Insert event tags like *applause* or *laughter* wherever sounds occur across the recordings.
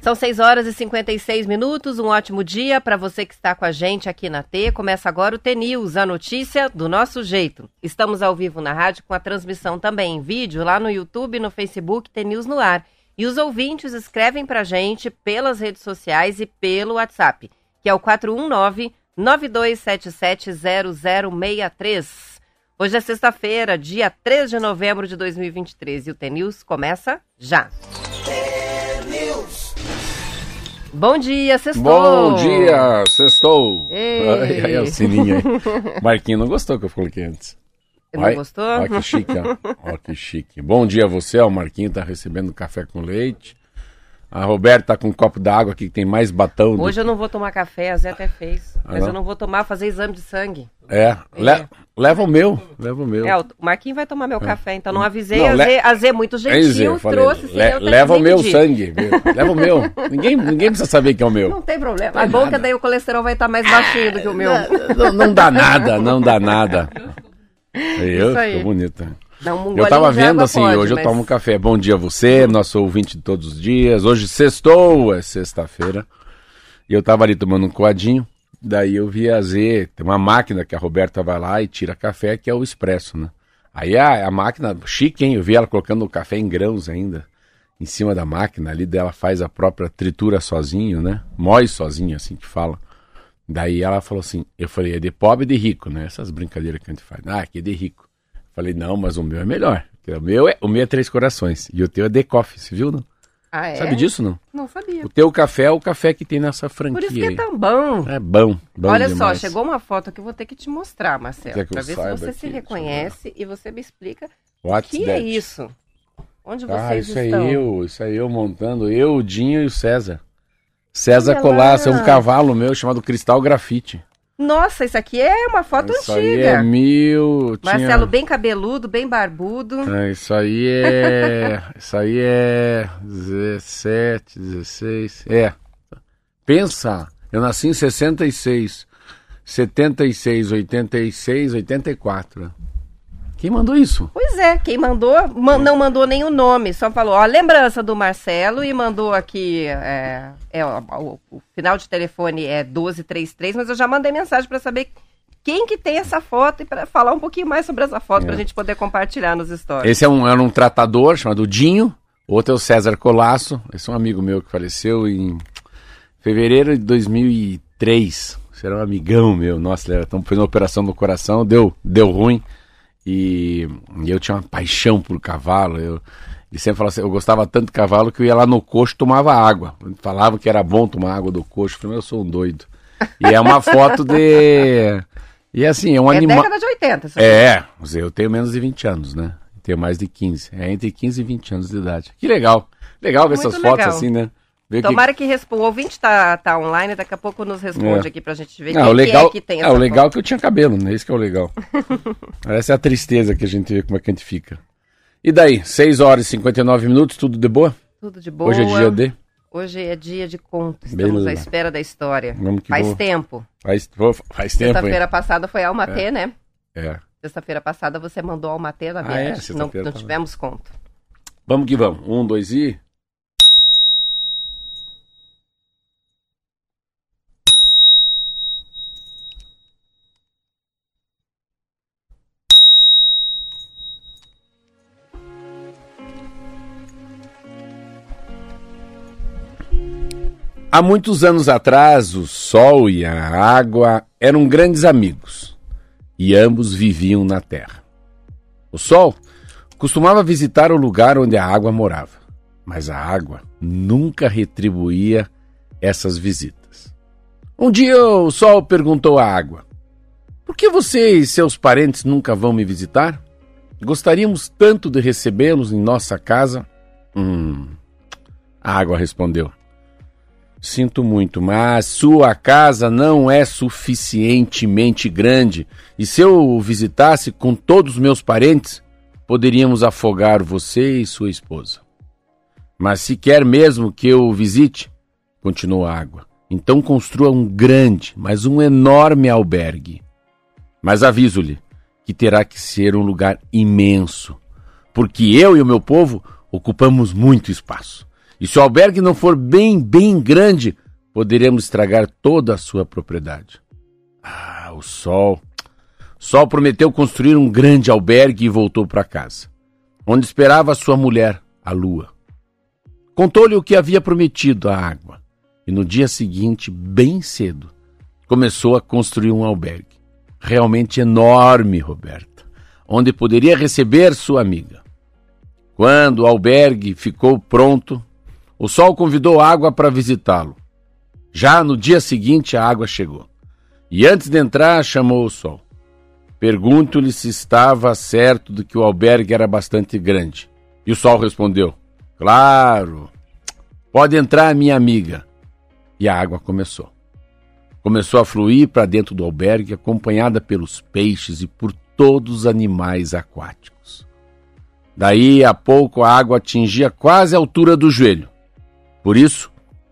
São 6 horas e 56 minutos. Um ótimo dia para você que está com a gente aqui na T. Começa agora o T-News, a notícia do nosso jeito. Estamos ao vivo na rádio com a transmissão também em vídeo lá no YouTube e no Facebook T-News no ar. E os ouvintes escrevem para a gente pelas redes sociais e pelo WhatsApp, que é o 419 92770063. Hoje é sexta-feira, dia 3 de novembro de 2023 e o T-News começa já. Bom dia, sextou! Bom dia, sextou! Ei. Ai, ai, é o sininho aí. *laughs* Marquinho não gostou que eu coloquei antes. Não Ai, gostou? Olha que chique, ó. Ó que chique. Bom dia a você, ó. O Marquinho tá recebendo café com leite. A Roberta tá com um copo d'água aqui que tem mais batão. do- Hoje eu não vou tomar café, a Zé até fez. Ah, mas não? eu não vou tomar, fazer exame de sangue. É, le- leva o meu, leva o meu. É, o Marquinho vai tomar meu café, então não avisei. Não, a, le- Zé, a é muito É gentil, eu falei, trouxe. le- eu leva o meu pedir. sangue, viu? leva o meu. Ninguém, ninguém precisa saber que é o meu. Não tem problema. É bom que daí o colesterol vai estar mais baixinho do que o meu. Não, não dá nada, não dá nada. Eu, Isso aí. ficou bonita. Um Eu tava vendo assim, pode, hoje eu mas- tomo café. Bom dia a você, nosso ouvinte de todos os dias. Hoje sextou, é sexta-feira. E eu tava ali tomando um coadinho. Daí eu vi a Z, tem uma máquina que a Roberta vai lá e tira café, que é o expresso, né? Aí a, a máquina, chique, hein? Eu vi ela colocando o café em grãos ainda. Em cima da máquina ali dela faz a própria tritura sozinho, né? Mói sozinho, assim que fala. Daí ela falou assim, eu falei, é de pobre e de rico, né? Essas brincadeiras que a gente faz. Ah, aqui é de rico. Falei, não, mas o meu é melhor. O meu é, o meu é Três Corações. E o teu é de coffee, você viu, não? Ah, é? Sabe disso, não? Não sabia. O teu café é o café que tem nessa franquia Por isso que é tão bom. É bom, bom Olha só, demais. chegou uma foto que eu vou ter que te mostrar, Marcelo. Pra ver se você se reconhece e você me explica o que é that? isso. Onde Ah, vocês isso estão? aí eu, isso aí eu montando, eu, o Dinho e o César. César Colasso, é um cavalo meu chamado Cristal Grafite. Nossa, isso aqui é uma foto isso aí antiga. é mil... tinha- Marcelo bem cabeludo, bem barbudo. É, isso aí é. isso aí é. 17, 16. É. Pensa, eu nasci em 66, 76, 86, 84. Quem mandou isso? Pois é, quem mandou, ma- não mandou nem o nome, só falou, ó, lembrança do Marcelo e mandou aqui, é, é, ó, o, o final de telefone é 1233, mas eu já mandei mensagem para saber quem que tem essa foto e para falar um pouquinho mais sobre essa foto, É. pra gente poder compartilhar nos stories. Esse é um, era um tratador chamado Dinho. Outro é o César Colasso. Esse é um amigo meu que faleceu em fevereiro de 2003. Esse era um amigão meu. Nossa, ele era tão, fez uma operação no coração, deu, deu ruim. E, e eu tinha uma paixão por cavalo. Eu, ele sempre falava assim, eu gostava tanto de cavalo que eu ia lá no coxo e tomava água. Falava que era bom tomar água do coxo. Eu falei, eu sou um doido. E é uma foto de... *laughs* E assim, é um é animal... década de 80, isso aqui. É, eu tenho menos de 20 anos, né? Tenho mais de 15. É entre 15 e 20 anos de idade. Que legal. Legal ver Muito essas fotos legal. assim, né? Ver que- Tomara que responda. O ouvinte tá, tá online, daqui a pouco nos responde É. aqui pra gente ver Ah, quem o legal, que é que tem ah, essa o legal é que eu tinha cabelo, né? Isso que é o legal. *laughs* Essa é a tristeza que a gente vê como é que a gente fica. E daí? 6 horas e 59 minutos, tudo de boa? Tudo de boa. Hoje é dia de. Hoje é dia de conto. Estamos Bela. à espera da história. Vamos que Faz vamos. tempo. Faz, faz tempo? Sexta-feira passada foi a Almatê, né? É. Sexta-feira passada você mandou a Almatê na Ah, viagem. é? não, não tivemos conto. Vamos que vamos. Um, dois e. Há muitos anos atrás, o sol e a água eram grandes amigos e ambos viviam na terra. O sol costumava visitar o lugar onde a água morava, mas a água nunca retribuía essas visitas. Um dia o sol perguntou à água: Por que você e seus parentes nunca vão me visitar? Gostaríamos tanto de recebê-los em nossa casa. Hum. A água respondeu: Sinto muito, mas sua casa não é suficientemente grande e se eu visitasse com todos os meus parentes, poderíamos afogar você e sua esposa. Mas se quer mesmo que eu visite, continuou a água, então construa um grande, mas um enorme albergue. Mas aviso-lhe que terá que ser um lugar imenso, porque eu e o meu povo ocupamos muito espaço. E se o albergue não for bem, bem grande, poderemos estragar toda a sua propriedade. Ah, o Sol. Sol prometeu construir um grande albergue e voltou para casa, onde esperava sua mulher, a Lua. Contou-lhe o que havia prometido à água, e no dia seguinte, bem cedo, começou a construir um albergue. Realmente enorme, Roberta, onde poderia receber sua amiga. Quando o albergue ficou pronto, o sol convidou água para visitá-lo. Já no dia seguinte, a água chegou. E antes de entrar, chamou o sol. Pergunto-lhe se estava certo de que o albergue era bastante grande. E o sol respondeu: Claro. Pode entrar, minha amiga. E a água começou. Começou a fluir para dentro do albergue, acompanhada pelos peixes e por todos os animais aquáticos. Daí a pouco a água atingia quase a altura do joelho. Por isso,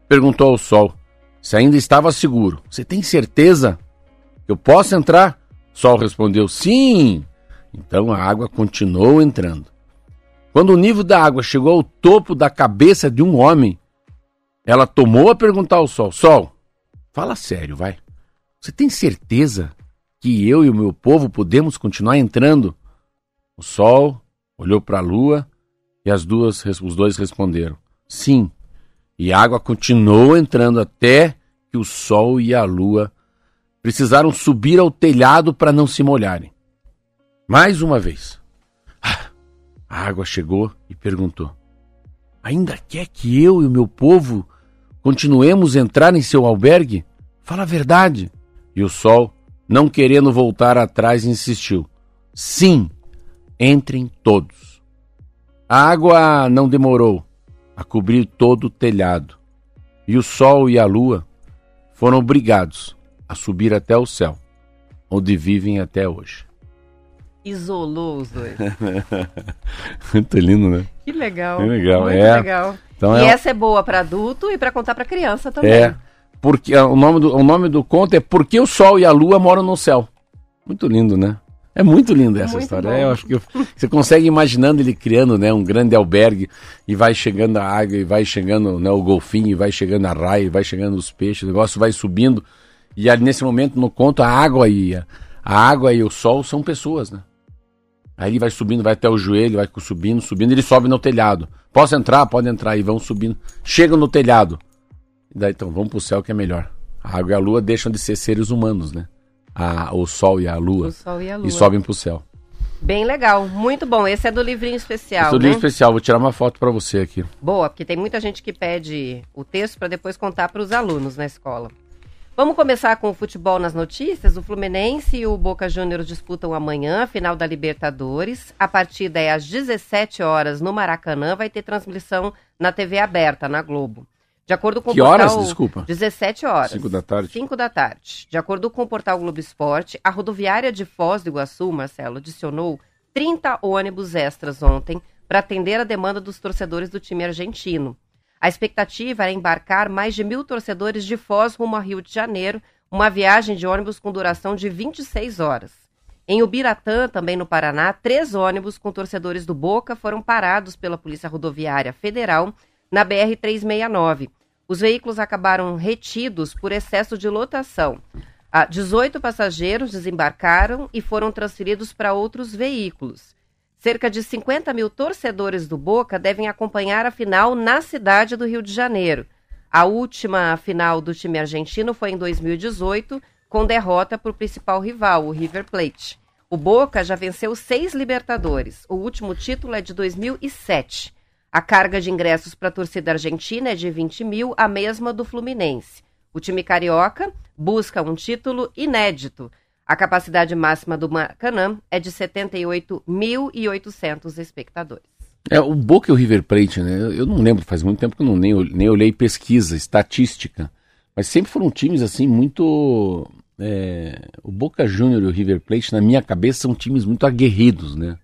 perguntou ao sol se ainda estava seguro. Você tem certeza que eu posso entrar? O sol respondeu: Sim. Então a água continuou entrando. Quando o nível da água chegou ao topo da cabeça de um homem, ela tomou a perguntar ao sol: Sol, fala sério, vai. Você tem certeza que eu e o meu povo podemos continuar entrando? O sol olhou para a lua e as duas, os dois responderam: Sim. E a água continuou entrando até que o sol e a lua precisaram subir ao telhado para não se molharem. Mais uma vez. Ah, a água chegou e perguntou: Ainda quer que eu e o meu povo continuemos a entrar em seu albergue? Fala a verdade. E o sol, não querendo voltar atrás, insistiu: Sim, entrem todos. A água não demorou a cobrir todo o telhado, e o sol e a lua foram obrigados a subir até o céu, onde vivem até hoje. Isolou os dois. Muito *laughs* lindo, né? Que legal. Que legal, Muito é. legal. Então e é, essa é boa para adulto e para contar para criança também. é porque o nome do o nome do conto é Porque o Sol e a Lua moram no céu. Muito lindo, né? É muito linda essa Muito história. É, eu acho que eu- você consegue imaginando ele criando, né, um grande albergue e vai chegando a água e vai chegando, né, o golfinho, e vai chegando a raia, e vai chegando os peixes, o negócio vai subindo e ali nesse momento no conto a água e a, a água e o sol são pessoas, né? Aí ele vai subindo, vai até o joelho, vai subindo, subindo, ele sobe no telhado. Posso entrar? Pode entrar e vão subindo. Chegam no telhado. E daí então, vamos pro céu que é melhor. A água e a lua deixam de ser seres humanos, né? A, o sol e a lua. O sol e a lua. E sobem pro céu. Bem legal, muito bom. Esse é do livrinho especial, Esse é o né? livro especial, vou tirar uma foto pra você aqui. Boa, porque tem muita gente que pede o texto para depois contar para os alunos na escola. Vamos começar com o futebol nas notícias. O Fluminense e o Boca Juniors disputam amanhã a final da Libertadores. A partida é às 17 horas no Maracanã, vai ter transmissão na TV aberta, na Globo. De acordo com Que o portal... horas? Desculpa. 17 horas. Cinco da tarde. 5 da tarde. De acordo com o portal Globo Esporte, a rodoviária de Foz do Iguaçu, Marcelo, adicionou 30 ônibus extras ontem para atender a demanda dos torcedores do time argentino. A expectativa era embarcar mais de mil torcedores de Foz rumo ao Rio de Janeiro, uma viagem de ônibus com duração de 26 horas. Em Ubiratã, também no Paraná, três ônibus com torcedores do Boca foram parados pela Polícia Rodoviária Federal na BR-369. Os veículos acabaram retidos por excesso de lotação. Ah, 18 passageiros desembarcaram e foram transferidos para outros veículos. Cerca de 50 mil torcedores do Boca devem acompanhar a final na cidade do Rio de Janeiro. A última final do time argentino foi em 2018, com derrota para o principal rival, o River Plate. O Boca já venceu seis Libertadores. O último título é de 2007. A carga de ingressos para a torcida argentina é de 20 mil, a mesma do Fluminense. O time carioca busca um título inédito. A capacidade máxima do Maracanã é de 78.800 espectadores. É, o Boca e o River Plate, né? Eu- não lembro, faz muito tempo que eu não, nem, nem olhei pesquisa, estatística. Mas sempre foram times assim muito. é, o Boca Júnior e o River Plate, na minha cabeça, são times muito aguerridos, né?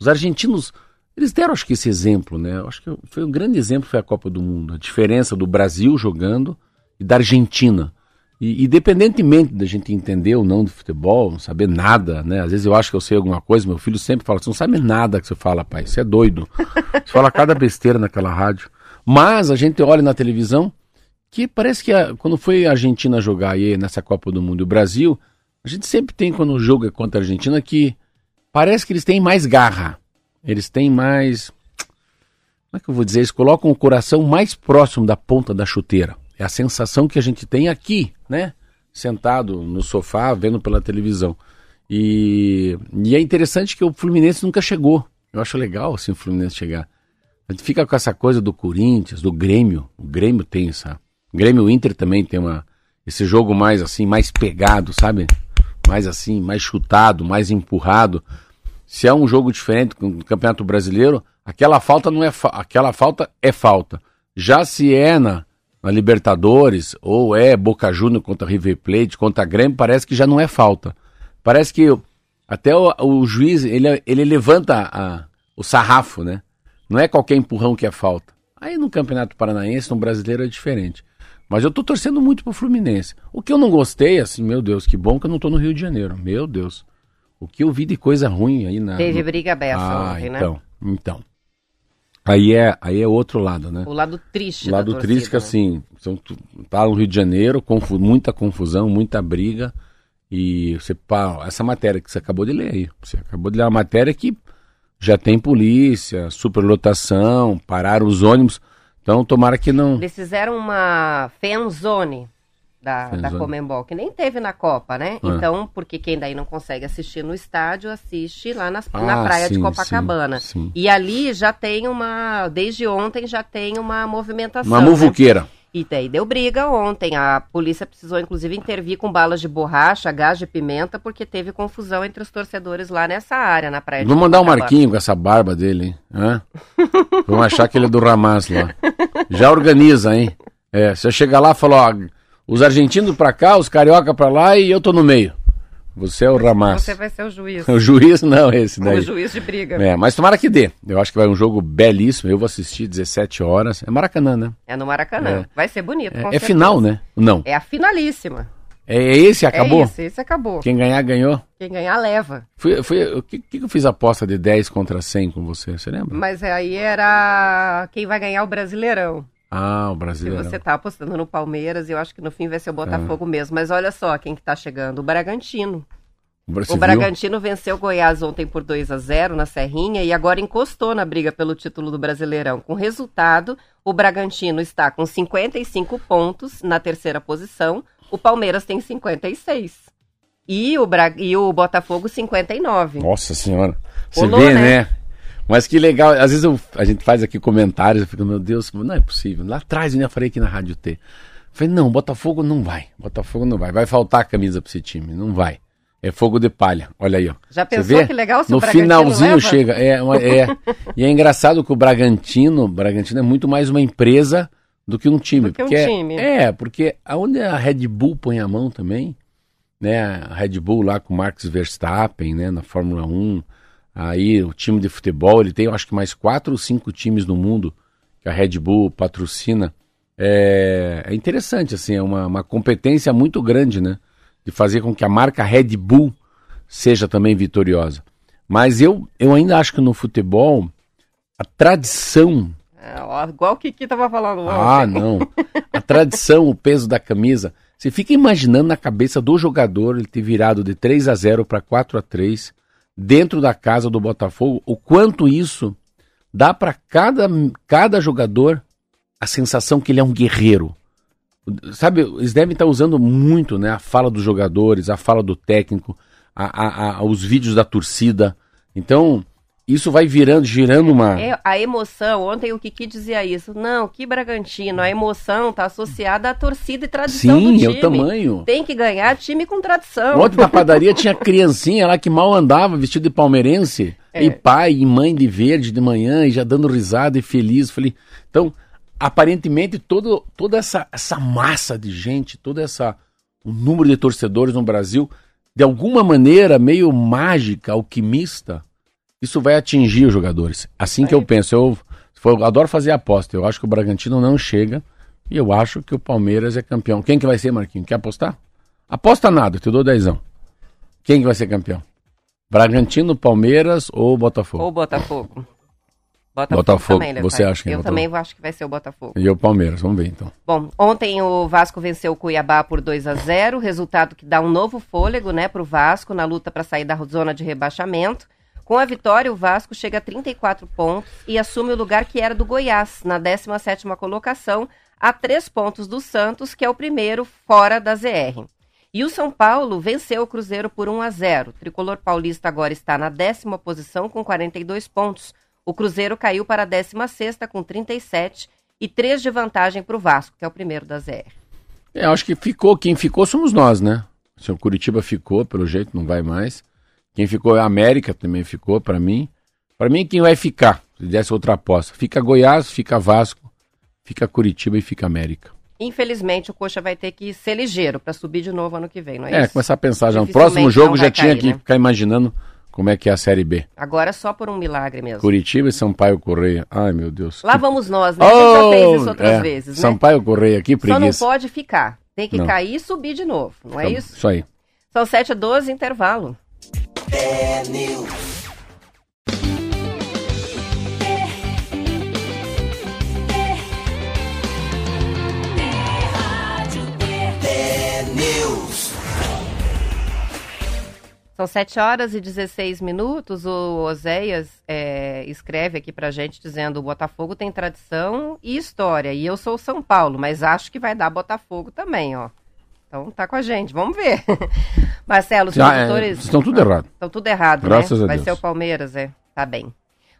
Os argentinos, eles deram, acho que, esse exemplo, né? Acho que foi um grande exemplo foi a Copa do Mundo. A diferença do Brasil jogando e da Argentina. E, independentemente da gente entender ou não de futebol, não saber nada, né? Às vezes eu acho que eu sei alguma coisa, meu filho sempre fala, você não sabe nada que você fala, pai, você é doido. Você fala cada besteira naquela rádio. Mas a gente olha na televisão que parece que a, quando foi a Argentina jogar aí nessa Copa do Mundo e o Brasil, a gente sempre tem quando o jogo é contra a Argentina que parece que eles têm mais garra. Eles têm mais. Como é que eu vou dizer? Eles colocam o coração mais próximo da ponta da chuteira. É a sensação que a gente tem aqui, né? Sentado no sofá, vendo pela televisão. E, e é interessante que o Fluminense nunca chegou. Eu acho legal assim o Fluminense chegar. A gente fica com essa coisa do Corinthians, do Grêmio. O Grêmio tem essa. O Grêmio Inter também tem uma esse jogo mais assim, mais pegado, sabe? Mais assim, mais chutado, mais empurrado. Se é um jogo diferente com o Campeonato Brasileiro, aquela falta não é fa aquela falta é falta. Já se é na, na Libertadores ou é Boca Juniors contra River Plate, contra Grêmio, parece que já não é falta. Parece que até o, o juiz ele, ele levanta a, o sarrafo, né? Não é qualquer empurrão que é falta. Aí no Campeonato Paranaense, no brasileiro é diferente. Mas eu tô torcendo muito pro Fluminense. O que eu não gostei, assim, meu Deus, que bom que eu não tô no Rio de Janeiro. Meu Deus. O que eu vi de coisa ruim aí na. Teve briga beça ah, ontem, né? Então, então. Aí é, aí é outro lado, né? O lado triste O lado da triste que né? assim, são, tá no Rio de Janeiro, confu muita confusão, muita briga. E você, pá, essa matéria que você acabou de ler aí. Você acabou de ler uma matéria que já tem polícia, superlotação, pararam os ônibus. Então, tomara que não. Eles fizeram uma fanzone da, da Comembol, que nem teve na Copa, né? Ah. Então, porque quem daí não consegue assistir no estádio, assiste lá nas, ah, na praia sim, de Copacabana. Sim, sim. E ali já tem uma. Desde ontem já tem uma movimentação. Uma muvuqueira. Né? E daí deu briga ontem. A polícia precisou, inclusive, intervir com balas de borracha, gás de pimenta, porque teve confusão entre os torcedores lá nessa área, na praia Vamos mandar o um Marquinho com essa barba dele, hein? Hã? Vamos achar que ele é do Ramaz lá. Já organiza, hein? É, você chega lá e fala, ó, os argentinos pra cá, os carioca pra lá e eu tô no meio. Você é o Ramaz. Você vai ser o juiz. *laughs* o juiz não, esse daí. O juiz de briga. É, mas tomara que dê. Eu acho que vai um jogo belíssimo. Eu vou assistir 17 horas. É Maracanã, né? É no Maracanã. É. Vai ser bonito. É, é final, né? Não. É a finalíssima. É esse, acabou? É esse, esse acabou. Quem ganhar, ganhou? Quem ganhar, leva. Fui, fui, o que, que eu fiz aposta de 10 contra 100 com você, você lembra? Mas aí era quem vai ganhar o Brasileirão. Ah, o brasileiro. Se você tá apostando no Palmeiras, eu acho que no fim vai ser o Botafogo é. mesmo. Mas olha só quem que tá chegando, o Bragantino. Você o Bragantino viu? venceu o Goiás ontem por 2 a 0 na Serrinha e agora encostou na briga pelo título do Brasileirão. Com resultado, o Bragantino está com 55 pontos na terceira posição, o Palmeiras tem 56. E o, Bra... e o Botafogo 59. Nossa senhora. Você vê, né? né? Mas que legal, às vezes eu, a gente faz aqui comentários, eu fico, meu Deus, não é possível. Lá atrás eu ainda falei aqui na Rádio T. falei, não, Botafogo não vai. Botafogo não vai. Vai faltar a camisa pra esse time, não vai. É fogo de palha. Olha aí, ó. Já pensou que legal se No finalzinho leva? chega. É, é, *laughs* e é engraçado que o Bragantino, o Bragantino é muito mais uma empresa do que um time. Do que porque um time. É, é, porque aonde a Red Bull põe a mão também, né? A Red Bull lá com o Max Verstappen, né, na Fórmula 1, Aí o time de futebol, ele tem acho que mais quatro ou cinco times no mundo que a Red Bull patrocina. É, é interessante, assim, é uma, uma competência muito grande, né? De fazer com que a marca Red Bull seja também vitoriosa. Mas eu, eu ainda acho que no futebol, a tradição. É, ó, igual o Kiki tava falando ontem. Ah, não. A tradição, o peso da camisa. Você fica imaginando na cabeça do jogador ele ter virado de 3 a 0 para 4 a 3 dentro da casa do Botafogo, o quanto isso dá para cada, cada jogador a sensação que ele é um guerreiro. Sabe, eles devem estar usando muito né, a fala dos jogadores, a fala do técnico, a, a, a, os vídeos da torcida. Então, isso vai virando, girando uma. É, a emoção, ontem o Kiki dizia isso. Não, que Bragantino, a emoção está associada à torcida e tradição Sim, do time. é o tamanho. Tem que ganhar time com tradição. Ontem na padaria *laughs* tinha criancinha lá que mal andava, vestido de palmeirense. É. E pai e mãe de verde de manhã, e já dando risada e feliz. Falei, então, aparentemente, todo, toda essa, essa massa de gente, toda essa. O número de torcedores no Brasil, de alguma maneira meio mágica, alquimista isso vai atingir os jogadores. Assim que eu penso, eu, eu adoro fazer aposta. Eu acho que o Bragantino não chega, E eu acho que o Palmeiras é campeão. Quem que vai ser, Marquinhos? Quer apostar? Aposta nada, te dou dezão. Quem que vai ser campeão? Bragantino, Palmeiras ou Botafogo? Ou Botafogo. Botafogo, Botafogo também, você acha que é Eu também acho que vai ser o Botafogo. E o Palmeiras, vamos ver então. Bom, ontem o Vasco venceu o Cuiabá por 2 a 0 resultado que dá um novo fôlego né, para o Vasco na luta para sair da zona de rebaixamento. Com a vitória, o Vasco chega a 34 pontos e assume o lugar que era do Goiás, na 17ª colocação, a três pontos do Santos, que é o primeiro fora da ZR. E o São Paulo venceu o Cruzeiro por 1 a 0. O tricolor paulista agora está na décima posição com 42 pontos o Cruzeiro caiu para a 16 com 37 e 3 de vantagem para o Vasco, que é o primeiro da ZR. É, acho que ficou, quem ficou somos nós, né? Se o Curitiba ficou, pelo jeito não vai mais. Quem ficou é a América, também ficou para mim. Para mim, quem vai ficar, se desse outra aposta, fica Goiás, fica Vasco, fica Curitiba e fica América. Infelizmente, o Coxa vai ter que ser ligeiro para subir de novo ano que vem, não é, é isso? É, começar a pensar já no próximo jogo, já tinha cair, que né? ficar imaginando como é que é a Série B? Agora só por um milagre mesmo. Curitiba e Sampaio Correia. Ai, meu Deus. Lá que... vamos nós, né? Oh, a gente já fez isso outras é. vezes, né? Sampaio Correia, que preguiça. Só não pode ficar. Tem que não. cair e subir de novo, não é isso? Isso aí. São 7 a 12, intervalo. São 7 horas e 16 minutos. O Oséias é, escreve aqui pra gente dizendo: o Botafogo tem tradição e história. E eu sou São Paulo, mas acho que vai dar Botafogo também, ó. Então tá com a gente, vamos ver. *laughs* Marcelo, os é, produtores. É, estão tudo errado. Estão tudo errado, Graças né? A vai Deus. ser o Palmeiras, é. Tá bem.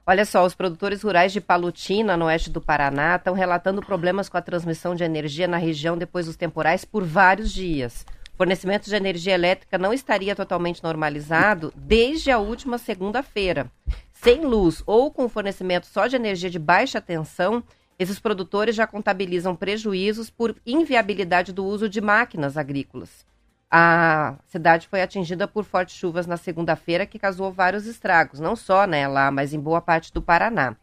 Olha só, os produtores rurais de Palutina, no oeste do Paraná, estão relatando problemas com a transmissão de energia na região depois dos temporais por vários dias fornecimento de energia elétrica não estaria totalmente normalizado desde a última segunda-feira. Sem luz ou com fornecimento só de energia de baixa tensão, esses produtores já contabilizam prejuízos por inviabilidade do uso de máquinas agrícolas. A cidade foi atingida por fortes chuvas na segunda-feira, que causou vários estragos, não só né, lá, mas em boa parte do Paraná.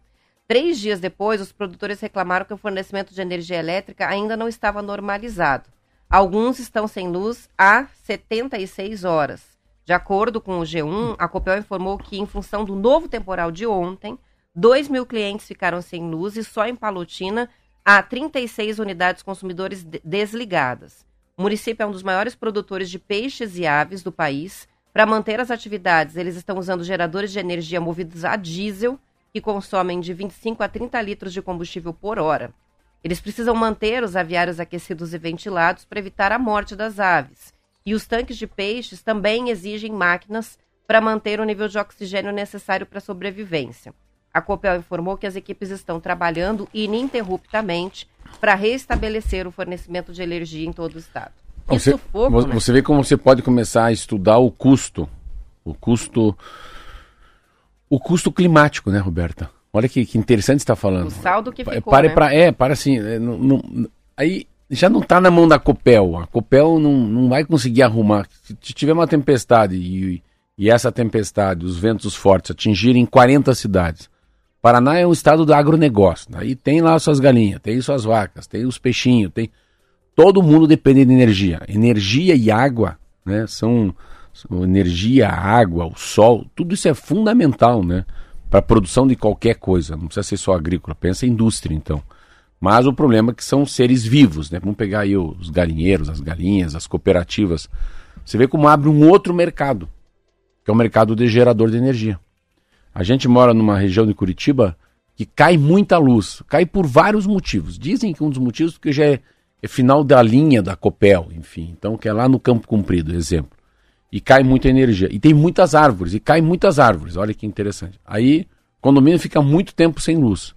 Três dias depois, os produtores reclamaram que o fornecimento de energia elétrica ainda não estava normalizado. Alguns estão sem luz há 76 horas. De acordo com o G1, a Copel informou que, em função do novo temporal de ontem, 2 mil clientes ficaram sem luz e só em Palotina há 36 unidades consumidores desligadas. O município é um dos maiores produtores de peixes e aves do país. Para manter as atividades, eles estão usando geradores de energia movidos a diesel, que consomem de 25 a 30 litros de combustível por hora. Eles precisam manter os aviários aquecidos e ventilados para evitar a morte das aves. E os tanques de peixes também exigem máquinas para manter o nível de oxigênio necessário para a sobrevivência. A Copel informou que as equipes estão trabalhando ininterruptamente para restabelecer o fornecimento de energia em todo o estado. Você, sufoco, né? você vê como você pode começar a estudar o custo, o custo, o custo climático, né, Roberta? Olha que, que interessante você está falando. O saldo que ficou, Pare né? pra, é, para assim, é, não, não, aí já não está na mão da Copel. A Copel não, não vai conseguir arrumar. Se tiver uma tempestade e, e essa tempestade, os ventos fortes atingirem 40 cidades. Paraná é um estado do agronegócio. Aí tem lá suas galinhas, tem suas vacas, tem os peixinhos, tem. Todo mundo depende de energia. Energia e água, né? São, são energia, água, o sol, tudo isso é fundamental, né? para a produção de qualquer coisa. Não precisa ser só agrícola, pensa em indústria então. Mas o problema é que são seres vivos, né? Vamos pegar aí os galinheiros, as galinhas, as cooperativas. Você vê como abre um outro mercado, que é o mercado de gerador de energia. A gente mora numa região de Curitiba que cai muita luz, cai por vários motivos. Dizem que um dos motivos porque já é, é final da linha da Copel, enfim, então que é lá no Campo Comprido, exemplo e cai muita energia. E tem muitas árvores, e cai muitas árvores. Olha que interessante. Aí, o condomínio fica muito tempo sem luz.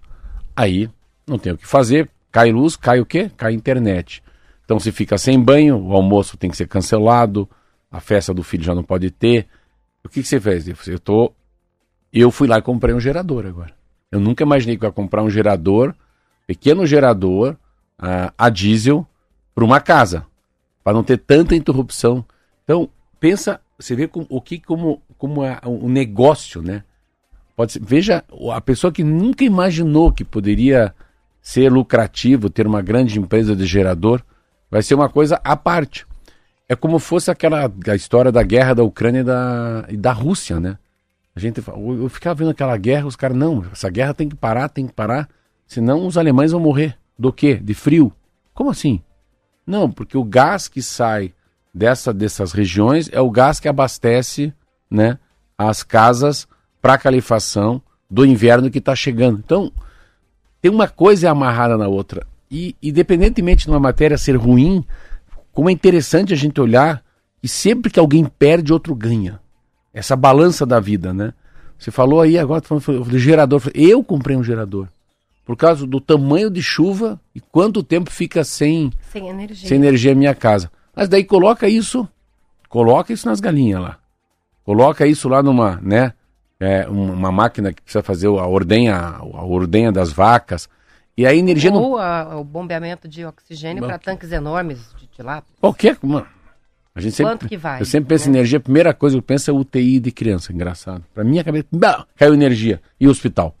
Aí, não tem o que fazer, cai luz, cai o quê? Cai internet. Então, se fica sem banho, o almoço tem que ser cancelado, a festa do filho já não pode ter. O que, que você fez? Eu, tô... eu fui lá e comprei um gerador agora. Eu nunca imaginei que eu ia comprar um gerador, pequeno gerador, uh, a diesel, para uma casa, para não ter tanta interrupção. Então, pensa, você vê o que como, como é um negócio, né? Pode ser, veja a pessoa que nunca imaginou que poderia ser lucrativo, ter uma grande empresa de gerador, vai ser uma coisa à parte. É como fosse aquela a história da guerra da Ucrânia e da, e da Rússia, né? A gente, eu ficava vendo aquela guerra, os caras, não, essa guerra tem que parar, tem que parar, senão os alemães vão morrer. Do quê? De frio. Como assim? Não, porque o gás que sai dessa, dessas regiões é o gás que abastece né, as casas para calefação do inverno que está chegando. Então, tem uma coisa amarrada na outra. E, independentemente de uma matéria ser ruim, como é interessante a gente olhar que sempre que alguém perde, outro ganha. Essa balança da vida, né? Você falou aí agora, falando do gerador. Eu comprei um gerador. Por causa do tamanho de chuva e quanto tempo fica sem, sem energia. sem energia a minha casa. Mas daí coloca isso, coloca isso nas galinhas lá. Coloca isso lá numa, né? É, uma máquina que precisa fazer a ordenha, a ordenha das vacas. E a energia Ou não... a, o bombeamento de oxigênio para tanques enormes de, de lá. Qualquer. Mano, a gente sempre, Quanto que vai? Eu sempre penso em né? energia, a primeira coisa que eu penso é UTI de criança, engraçado. Para minha cabeça, bah, caiu energia. E o hospital?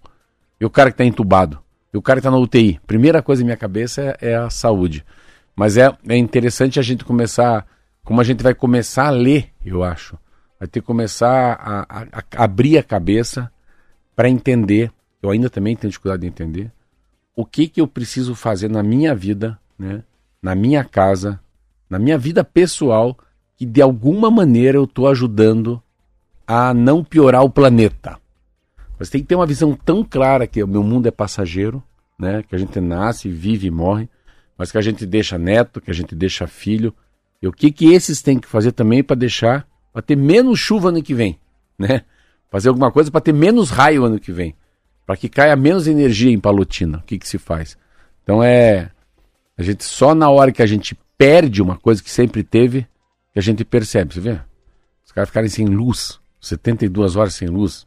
E o cara que está entubado? E o cara que está na UTI? Primeira coisa em minha cabeça é, é a saúde. Mas é, é interessante a gente começar, como a gente vai começar a ler, eu acho. Vai ter que começar a, a, a abrir a cabeça para entender. Eu ainda também tenho dificuldade de entender o que que eu preciso fazer na minha vida, né? Na minha casa, na minha vida pessoal, que de alguma maneira eu estou ajudando a não piorar o planeta. Mas tem que ter uma visão tão clara que o meu mundo é passageiro, né? Que a gente nasce, vive e morre mas que a gente deixa neto, que a gente deixa filho. E o que que esses têm que fazer também para deixar, para ter menos chuva ano que vem, né? Fazer alguma coisa para ter menos raio ano que vem, para que caia menos energia em Palotina. O que que se faz? Então é a gente só na hora que a gente perde uma coisa que sempre teve, que a gente percebe, você vê? Os caras ficarem sem luz, 72 horas sem luz.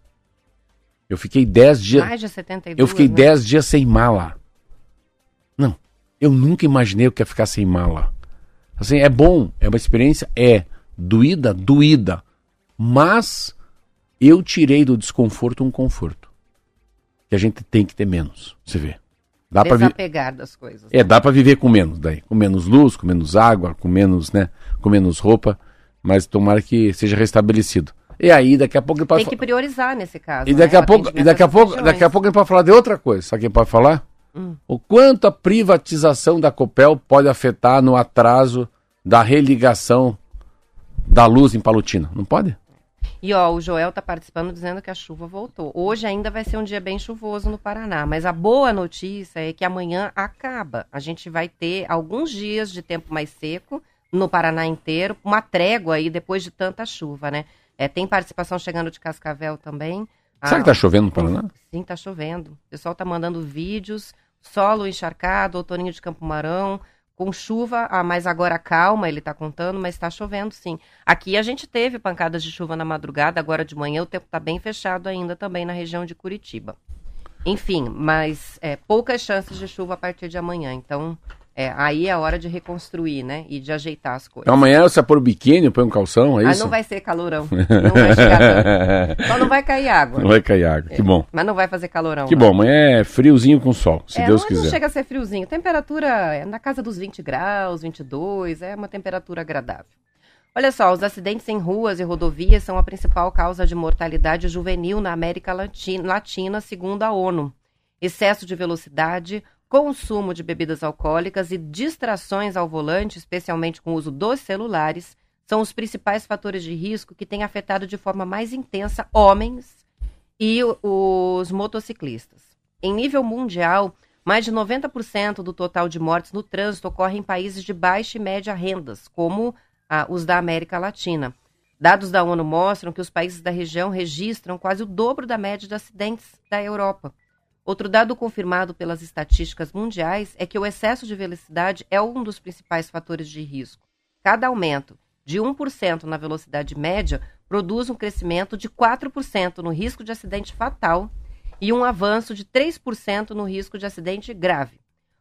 Eu fiquei 10 dias. Mais de 72, eu fiquei né? 10 dias sem mala. Não, eu nunca imaginei o que é ficar sem mala. Assim, é bom, é uma experiência, é doída, doída. Mas eu tirei do desconforto um conforto. Que a gente tem que ter menos, você vê. Dá para Desapegar das coisas. É, dá para viver com menos daí, com menos luz, com menos água, com menos, né, com menos roupa, mas tomara que seja restabelecido. E aí daqui a pouco ele pode Tem que priorizar nesse caso. E daqui né? a pouco, e daqui a pouco, daqui a pouco ele pode falar de outra coisa. Sabe quem pode falar? Hum. O quanto a privatização da Copel pode afetar no atraso da religação da luz em Palutina? Não pode? E ó, o Joel está participando dizendo que a chuva voltou. Hoje ainda vai ser um dia bem chuvoso no Paraná, mas a boa notícia é que amanhã acaba. A gente vai ter alguns dias de tempo mais seco no Paraná inteiro, uma trégua aí depois de tanta chuva, né? É, tem participação chegando de Cascavel também. Será ah, que está chovendo no Paraná? Sim, está chovendo. O pessoal está mandando vídeos, solo encharcado, outoninho de Campo Marão, com chuva, ah, mas agora calma, ele está contando, mas está chovendo sim. Aqui a gente teve pancadas de chuva na madrugada, agora de manhã o tempo está bem fechado ainda também na região de Curitiba. Enfim, mas é, poucas chances de chuva a partir de amanhã, então é, aí é a hora de reconstruir, né? E de ajeitar as coisas. Então, amanhã você pôr o biquíni, põe um calção, é ah, isso? Ah, não vai ser calorão. *laughs* Não vai chegar tanto. Só não vai cair água. Não vai cair água, que bom. Mas não vai fazer calorão. Que não. bom, amanhã é friozinho com sol, se é, Deus quiser. Não chega a ser friozinho. Temperatura é na casa dos 20 graus, 22, é uma temperatura agradável. Olha só, os acidentes em ruas e rodovias são a principal causa de mortalidade juvenil na América Latina, segundo a ONU. Excesso de velocidade, consumo de bebidas alcoólicas e distrações ao volante, especialmente com o uso dos celulares, são os principais fatores de risco que têm afetado de forma mais intensa homens e os motociclistas. Em nível mundial, mais de 90% do total de mortes no trânsito ocorre em países de baixa e média rendas, como ah, os da América Latina. Dados da ONU mostram que os países da região registram quase o dobro da média de acidentes da Europa. Outro dado confirmado pelas estatísticas mundiais é que o excesso de velocidade é um dos principais fatores de risco. Cada aumento de 1% na velocidade média produz um crescimento de 4% no risco de acidente fatal e um avanço de 3% no risco de acidente grave.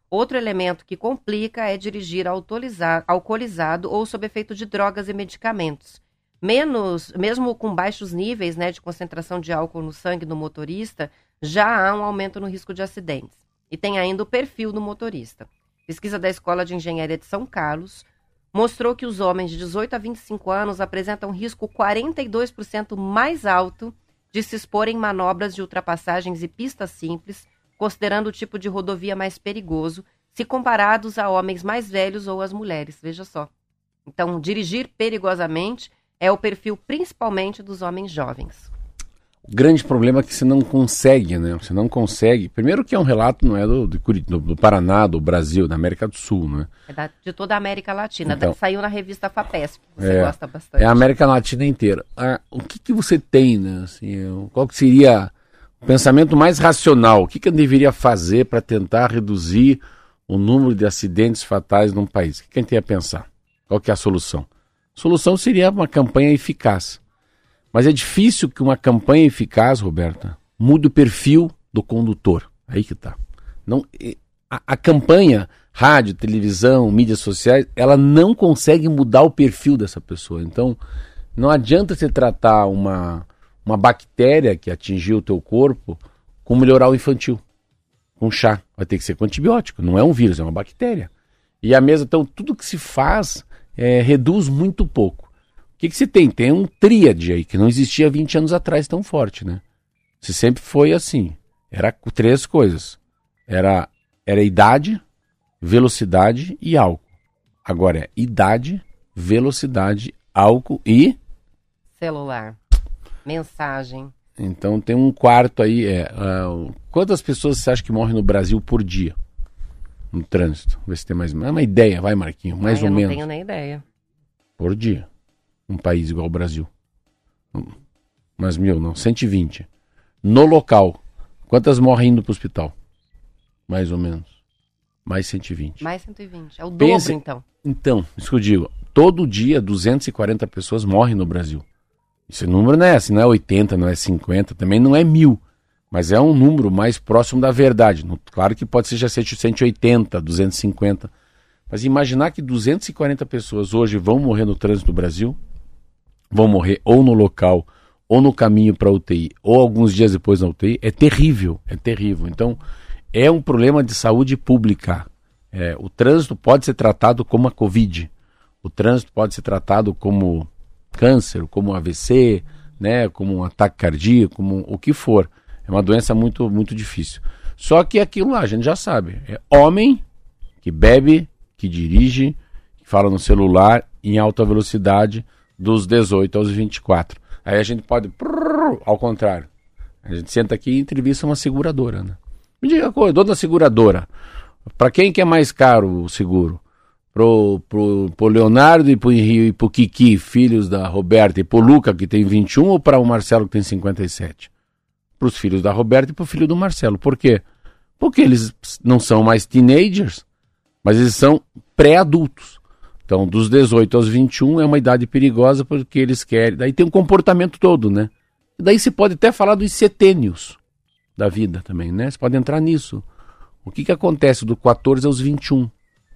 Outro elemento que complica é dirigir alcoolizado ou sob efeito de drogas e medicamentos. Menos, mesmo com baixos níveis né, de concentração de álcool no sangue do motorista, já há um aumento no risco de acidentes. E tem ainda o perfil do motorista. Pesquisa da Escola de Engenharia de São Carlos mostrou que os homens de 18 a 25 anos apresentam risco 42% mais alto de se expor em manobras de ultrapassagens e pistas simples, considerando o tipo de rodovia mais perigoso, se comparados a homens mais velhos ou as mulheres. Veja só. Então, dirigir perigosamente é o perfil principalmente dos homens jovens. Grande problema é que você não consegue, né? Você não consegue. Primeiro que é um relato, não é do, do, do Paraná, do Brasil, da América do Sul, né? É da, de toda a América Latina. Então, Saiu na revista FAPESP, que você é, gosta bastante. É a América Latina inteira. Ah, o que, que você tem, né? Assim, qual que seria o pensamento mais racional? O que, que eu deveria fazer para tentar reduzir o número de acidentes fatais num país? O que, que a gente ia pensar? Qual que é a solução? A solução seria uma campanha eficaz. Mas é difícil que uma campanha eficaz, Roberta, mude o perfil do condutor. Aí que tá. Não, a, a campanha, rádio, televisão, mídias sociais, ela não consegue mudar o perfil dessa pessoa. Então, não adianta você tratar uma, uma bactéria que atingiu o teu corpo com melhorar o infantil. Com chá. Vai ter que ser com antibiótico. Não é um vírus, é uma bactéria. E a mesa, então, tudo que se faz é, reduz muito pouco. O que, que se tem? Tem um tríade aí, que não existia 20 anos atrás tão forte, né? Se sempre foi assim. Era três coisas. Era, era idade, velocidade e álcool. Agora é idade, velocidade, álcool e. Celular. Mensagem. Então tem um quarto aí. É, uh, quantas pessoas você acha que morrem no Brasil por dia? No trânsito. Vamos ver se tem mais. Uma ideia, vai, Marquinho. Mais Ai, ou eu menos. Não tenho nem ideia. Por dia um país igual o Brasil. Mas mil, não, 120. No local, quantas morrem indo para o hospital? Mais ou menos. Mais 120. Mais 120. É o Pense, dobro, então. Então, isso que eu digo. Todo dia, 240 pessoas morrem no Brasil. Esse número não é assim, não é 80, não é 50, também não é mil. Mas é um número mais próximo da verdade. Claro que pode ser já 180, 250. Mas imaginar que 240 pessoas hoje vão morrer no trânsito do Brasil, vão morrer ou no local, ou no caminho para UTI, ou alguns dias depois na UTI, é terrível, é terrível. Então, é um problema de saúde pública. É, o trânsito pode ser tratado como a Covid, o trânsito pode ser tratado como câncer, como AVC, né, como um ataque cardíaco, como o que for. É uma doença muito, muito difícil. Só que aquilo lá, a gente já sabe, é homem que bebe, que dirige, que fala no celular em alta velocidade, dos 18 aos 24. Aí a gente pode, ao contrário, a gente senta aqui e entrevista uma seguradora, né? Me diga coisa, dona seguradora, para quem que é mais caro o seguro? Pro, pro, pro Leonardo e pro Henrique e pro Kiki, filhos da Roberta, e pro Luca, que tem 21, ou para o Marcelo, que tem 57? Para os filhos da Roberta e pro filho do Marcelo. Por quê? Porque eles não são mais teenagers, mas eles são pré-adultos. Então, dos 18 aos 21 é uma idade perigosa porque eles querem. Daí tem um comportamento todo, né? Daí se pode até falar dos setênios da vida também, né? Você pode entrar nisso. O que, que acontece do 14 aos 21?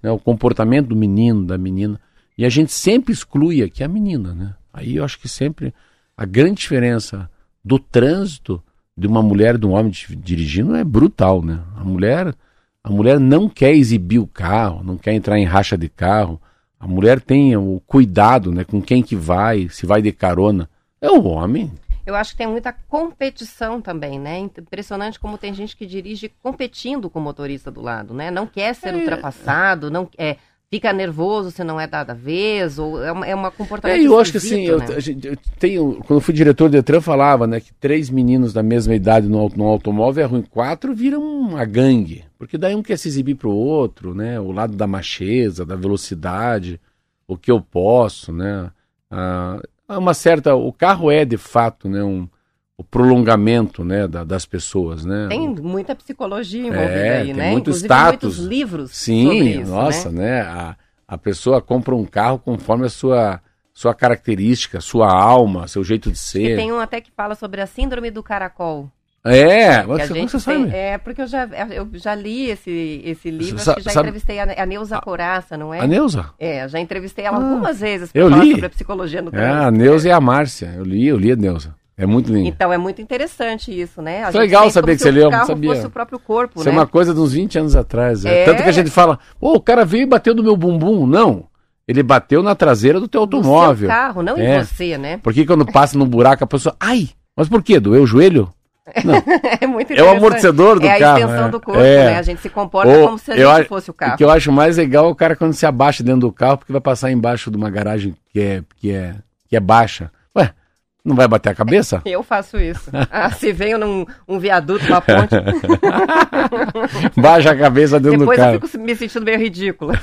Né? O comportamento do menino, da menina. E a gente sempre exclui aqui a menina, né? Aí eu acho que sempre a grande diferença do trânsito de uma mulher e de um homem dirigindo é brutal, né? A mulher, a mulher não quer exibir o carro, não quer entrar em racha de carro a mulher tem o cuidado, né, com quem que vai, se vai de carona. É o homem. Eu acho que tem muita competição também, né? Impressionante como tem gente que dirige competindo com o motorista do lado, né? Não quer ser é. ultrapassado, não é, fica nervoso se não é dada vez, ou é uma, é uma comportamento é, Eu acho que assim, né? eu, eu, tenho, quando eu fui diretor do Detran, falava, né, que três meninos da mesma idade no, no automóvel é ruim, quatro viram uma gangue, porque daí um quer se exibir pro outro, né, o lado da macheza, da velocidade, o que eu posso, né, ah, uma certa, o carro é de fato, né, um o prolongamento né, da, das pessoas. Né? Tem muita psicologia envolvida é, aí, tem né? Muito Inclusive, status. muitos livros Sim, sobre isso, nossa, né? né? A, a pessoa compra um carro conforme a sua, sua característica, sua alma, seu jeito de ser. E tem um até que fala sobre a síndrome do caracol. É, você, como você sabe? Tem, é, porque eu já, eu já li esse, esse livro, acho que já sabe, entrevistei a, a Neuza a, Coraça, não é? A Neuza? É, já entrevistei ela ah, algumas vezes para falar sobre a psicologia no trânsito. É, a Neuza e a Márcia, eu li, eu li a Neuza. É muito lindo. Então é muito interessante isso, né? A legal saber que você leu, não não sabia. fosse o próprio corpo, Isso né? é uma coisa de uns 20 anos atrás. é. É. Tanto que a gente fala, "Ô, o cara veio e bateu no meu bumbum. Não, ele bateu na traseira do teu automóvel. seu carro, não É. em você, né? Porque quando passa no buraco a pessoa, ai, mas por quê? Doeu o joelho? *laughs* É muito É o amortecedor do é carro, a extensão é. do corpo, É. né? A gente se comporta Ou como se a gente fosse o O carro. que eu acho mais legal é o cara quando se abaixa dentro do carro porque vai passar embaixo de uma garagem que é, que é, que é baixa. Não vai bater a cabeça? *laughs* Eu faço isso. Ah, se venho num um viaduto, uma ponte, *laughs* Baixa a cabeça dentro depois do eu carro. fico me sentindo meio ridícula.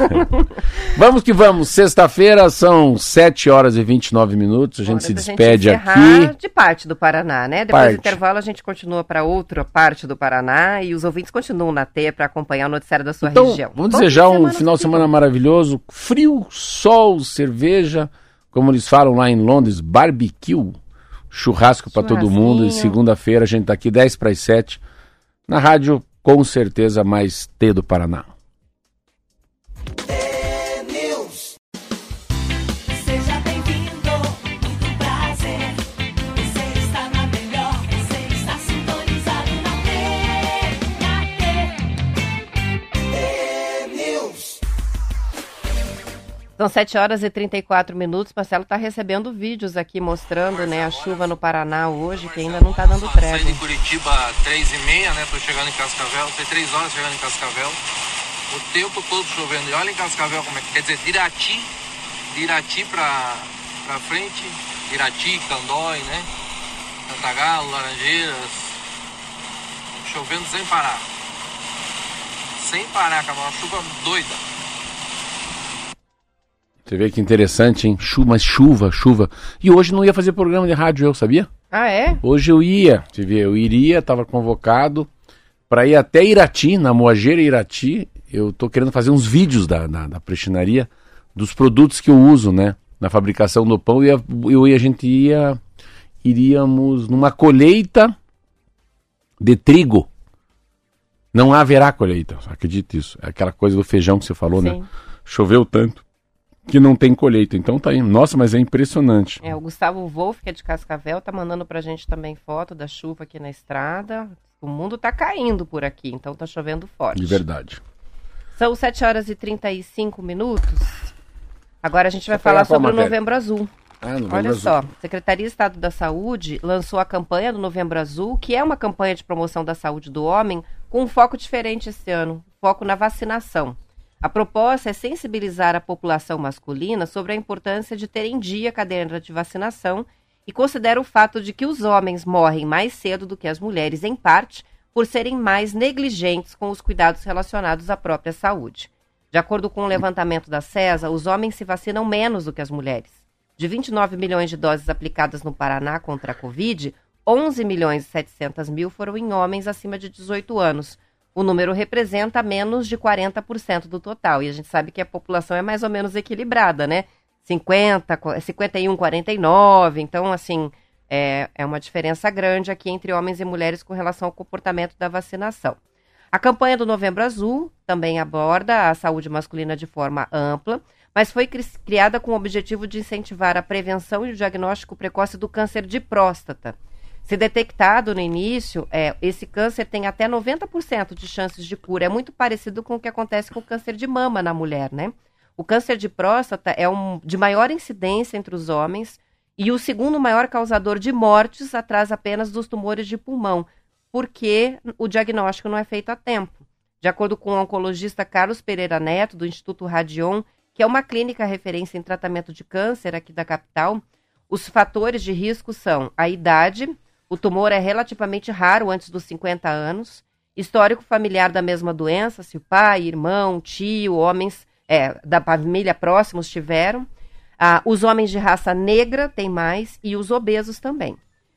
*laughs* Vamos que vamos. Sexta-feira são 7 horas e 29 minutos. A gente Hora se despede encerrar aqui. de parte do Paraná, né? Depois Parte. do intervalo a gente continua para outra parte do Paraná e os ouvintes continuam na T para acompanhar o noticiário da sua Então, região. vamos Bom desejar um final de semana maravilhoso. Frio, sol, cerveja, como eles falam lá em Londres, barbecue, churrasco para todo mundo. E segunda-feira a gente tá aqui 10 para as 7 na rádio, com certeza mais T do Paraná. São 7 horas e 34 minutos. Marcelo está recebendo vídeos aqui mostrando né, a chuva no Paraná hoje, que ainda não está dando Saí trégua. de Curitiba às 3 e meia, né? Tô chegando em Cascavel, tem 3 horas chegando em Cascavel. O tempo todo chovendo. E olha em Cascavel como é que quer dizer, de Irati, de Irati pra frente, Irati, Candói, né? Cantagalo, Laranjeiras. Chovendo sem parar. Sem parar, cara, uma chuva doida. Você vê que interessante, hein? Chuva, mas chuva, chuva. E hoje não ia fazer programa de rádio, eu sabia? Ah, é? Hoje eu ia, você vê, eu iria, estava convocado para ir até Irati, na Moageira Irati. Eu tô querendo fazer uns vídeos da, da, da prestinaria, dos produtos que eu uso, né? Na fabricação do pão. E eu e a gente ia, iríamos numa colheita de trigo. Não haverá colheita, acredite isso. É aquela coisa do feijão que você falou, né? Sim. Choveu tanto que não tem colheita. Então tá aí. Nossa, mas é impressionante. É, o Gustavo Wolff, que é de Cascavel, tá mandando pra gente também foto da chuva aqui na estrada. O mundo tá caindo por aqui, então tá chovendo forte. De verdade. São 7 horas e 35 minutos. Agora a gente vai falar sobre o? Novembro Azul. Ah, Olha Azul. só, Secretaria de Estado da Saúde lançou a campanha do Novembro Azul, que é uma campanha de promoção da saúde do homem com um foco diferente esse ano, foco na vacinação. A proposta é sensibilizar a população masculina sobre a importância de ter em dia a cadeira de vacinação e considera o fato de que os homens morrem mais cedo do que as mulheres, em parte, por serem mais negligentes com os cuidados relacionados à própria saúde. De acordo com o levantamento da CESA, os homens se vacinam menos do que as mulheres. De 29 milhões de doses aplicadas no Paraná contra a Covid, 11 milhões e 700 mil foram em homens acima de 18 anos. O número representa menos de 40% do total. E a gente sabe que a população é mais ou menos equilibrada, né? 50, qu- 51, 49. Então, assim, é, é uma diferença grande aqui entre homens e mulheres com relação ao comportamento da vacinação. A campanha do Novembro Azul também aborda a saúde masculina de forma ampla, mas foi cri- criada com o objetivo de incentivar a prevenção e o diagnóstico precoce do câncer de próstata. Se detectado no início, é, esse câncer tem até 90% de chances de cura. É muito parecido com o que acontece com o câncer de mama na mulher, né? O câncer de próstata é um de maior incidência entre os homens e o segundo maior causador de mortes atrás apenas dos tumores de pulmão, porque o diagnóstico não é feito a tempo. De acordo com o oncologista Carlos Pereira Neto, do Instituto Radion, que é uma clínica referência em tratamento de câncer aqui da capital, os fatores de risco são a idade, o tumor é relativamente raro antes dos 50 anos, histórico familiar da mesma doença, se o pai, irmão, tio, homens é, da família próximos tiveram, ah, os homens de raça negra têm mais e os obesos também.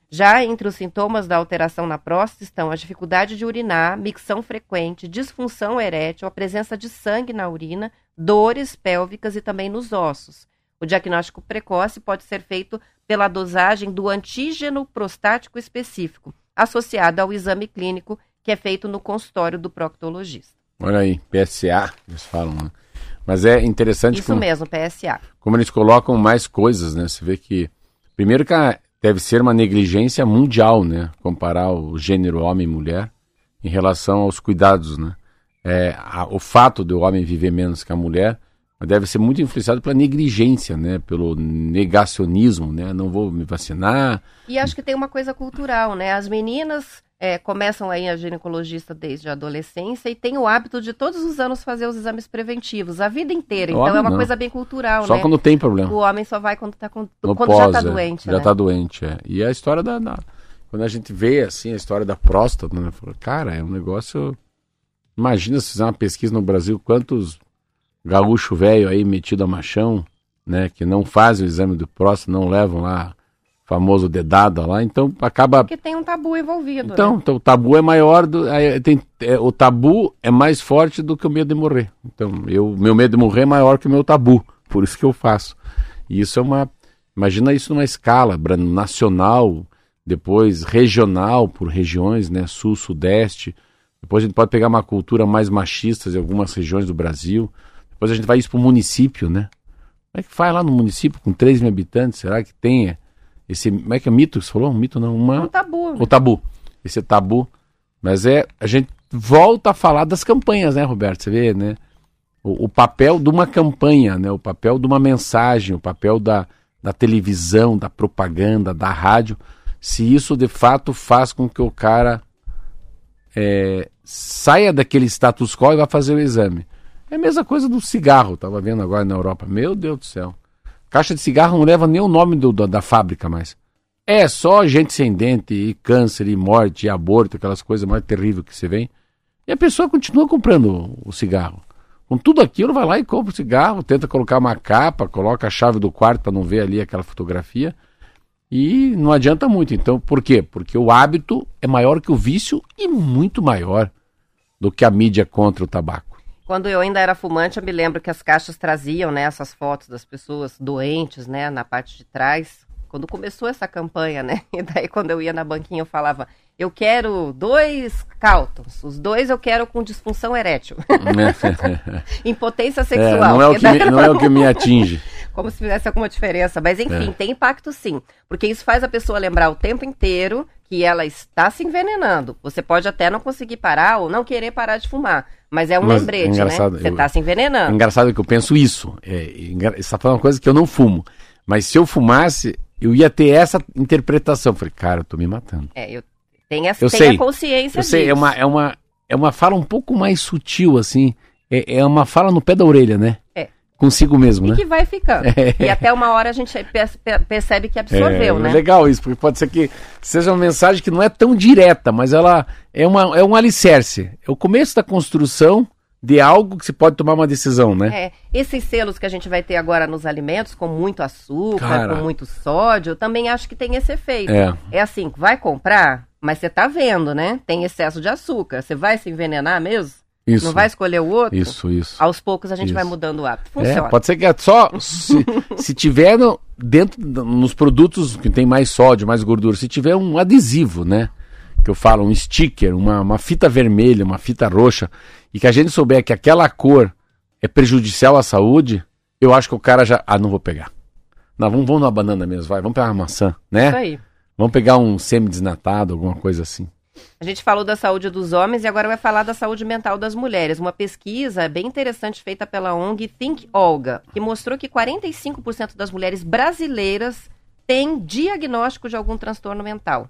Já entre os sintomas da alteração na próstata estão a dificuldade de urinar, micção frequente, disfunção erétil, a presença de sangue na urina, dores pélvicas e também nos ossos. O diagnóstico precoce pode ser feito pela dosagem do antígeno prostático específico, associado ao exame clínico que é feito no consultório do proctologista. Olha aí, PSA, eles falam, né? Mas é interessante Isso como, mesmo, PSA. como eles colocam mais coisas, né? Você vê que. Primeiro que deve ser uma negligência mundial, né? Comparar o gênero homem e mulher em relação aos cuidados, né? É, a- o fato do homem viver menos que a mulher deve ser muito influenciado pela negligência, né? Pelo negacionismo, né? Não vou me vacinar. E acho que tem uma coisa cultural, né? As meninas é, começam aí a ginecologista desde a adolescência e têm o hábito de todos os anos fazer os exames preventivos, a vida inteira. Então é uma não. coisa bem cultural, Só né? quando tem problema. O homem só vai quando, tá com, quando já pós, tá é. doente, Já né? tá doente, é. E a história da, da- Quando a gente vê, assim, a história da próstata, né? Cara, é um negócio... Imagina se fizer uma pesquisa no Brasil, quantos gaúcho velho aí metido a machão, né? Que não fazem o exame do próstata, não levam lá famoso dedada lá, então acaba... Porque tem um tabu envolvido, Então, né? então o tabu é maior, do, tem, é, o tabu é mais forte do que o medo de morrer. Então, eu, meu medo de morrer é maior que o meu tabu, por isso que eu faço. E isso é uma, imagina isso numa escala nacional, depois regional por regiões, né, sul, sudeste. Depois a gente pode pegar uma cultura mais machista em algumas regiões do Brasil. Depois a gente vai isso para o município, né? Como é que faz lá no município com 3 mil habitantes? Será que tem esse, como é que é mito que você falou? Um mito não, uma... Um tabu. O tabu. Esse é tabu. Mas é. A gente volta a falar das campanhas, né, Roberto? Você vê, né? O, o papel de uma campanha, né? O papel de uma mensagem, o papel da, da televisão, da propaganda, da rádio. Se isso de fato faz com que o cara é, saia daquele status quo e vá fazer o exame. É a mesma coisa do cigarro, tava vendo agora na Europa. Meu Deus do céu. Caixa de cigarro não leva nem o nome do- da, da fábrica mais. É só gente sem dente, e câncer, e morte, e aborto, aquelas coisas mais terríveis que você vê. E a pessoa continua comprando o cigarro. Com tudo aquilo, vai lá e compra o cigarro, tenta colocar uma capa, coloca a chave do quarto para não ver ali aquela fotografia. E não adianta muito. Então, por quê? Porque o hábito é maior que o vício e muito maior do que a mídia contra o tabaco. Quando eu ainda era fumante, eu me lembro que as caixas traziam, né, essas fotos das pessoas doentes, né, na parte de trás. Quando começou essa campanha, né? *laughs* E daí quando eu ia na banquinha eu falava, eu quero dois Caltons, os dois eu quero com disfunção erétil, *laughs* *laughs* impotência É, sexual. não, é o que me, não é o que me atinge. Como se fizesse alguma diferença. Mas enfim, É. tem impacto sim. Porque isso faz a pessoa lembrar o tempo inteiro que ela está se envenenando. Você pode até não conseguir parar ou não querer parar de fumar. Mas é um Mas é lembrete, né? Você eu- está se envenenando. Engraçado que eu penso isso. É, você está falando uma coisa que eu não fumo. Mas se eu fumasse, eu ia ter essa interpretação. Falei, cara, eu tô me matando. É, eu tenho, essa, Eu tenho sei. a consciência Eu sei, é disso. uma, é, uma, é uma fala um pouco mais sutil, assim. É, é uma fala no pé da orelha, né? É. Consigo mesmo, E né? que vai ficando. *laughs* E até uma hora a gente per- per- percebe que absorveu, é, né? legal isso, porque pode ser que seja uma mensagem que não é tão direta, mas ela é, uma, é um alicerce. É o começo da construção de algo que se pode tomar uma decisão, né? É, esses selos que a gente vai ter agora nos alimentos, com muito açúcar, Cara. com muito sódio, eu também acho que tem esse efeito. É. É assim, vai comprar, mas você tá vendo, né? Tem excesso de açúcar. Você vai se envenenar mesmo? Isso. Não vai escolher o outro? Isso, isso. Aos poucos a gente Isso. vai mudando o hábito. É, Funciona. pode ser que é só *laughs* se, se tiver no- dentro nos produtos que tem mais sódio, mais gordura, se tiver um adesivo, né? Que eu falo, um sticker, uma, uma fita vermelha, uma fita roxa, e que a gente souber que aquela cor é prejudicial à saúde, eu acho que o cara já. Ah, não vou pegar. Não, vamos, vamos numa banana mesmo, vai. Vamos pegar uma maçã, Isso né? aí. Vamos pegar um semi-desnatado, alguma coisa assim. A gente falou da saúde dos homens e agora vai falar da saúde mental das mulheres. Uma pesquisa bem interessante feita pela ONG Think Olga, que mostrou que 45% das mulheres brasileiras têm diagnóstico de algum transtorno mental.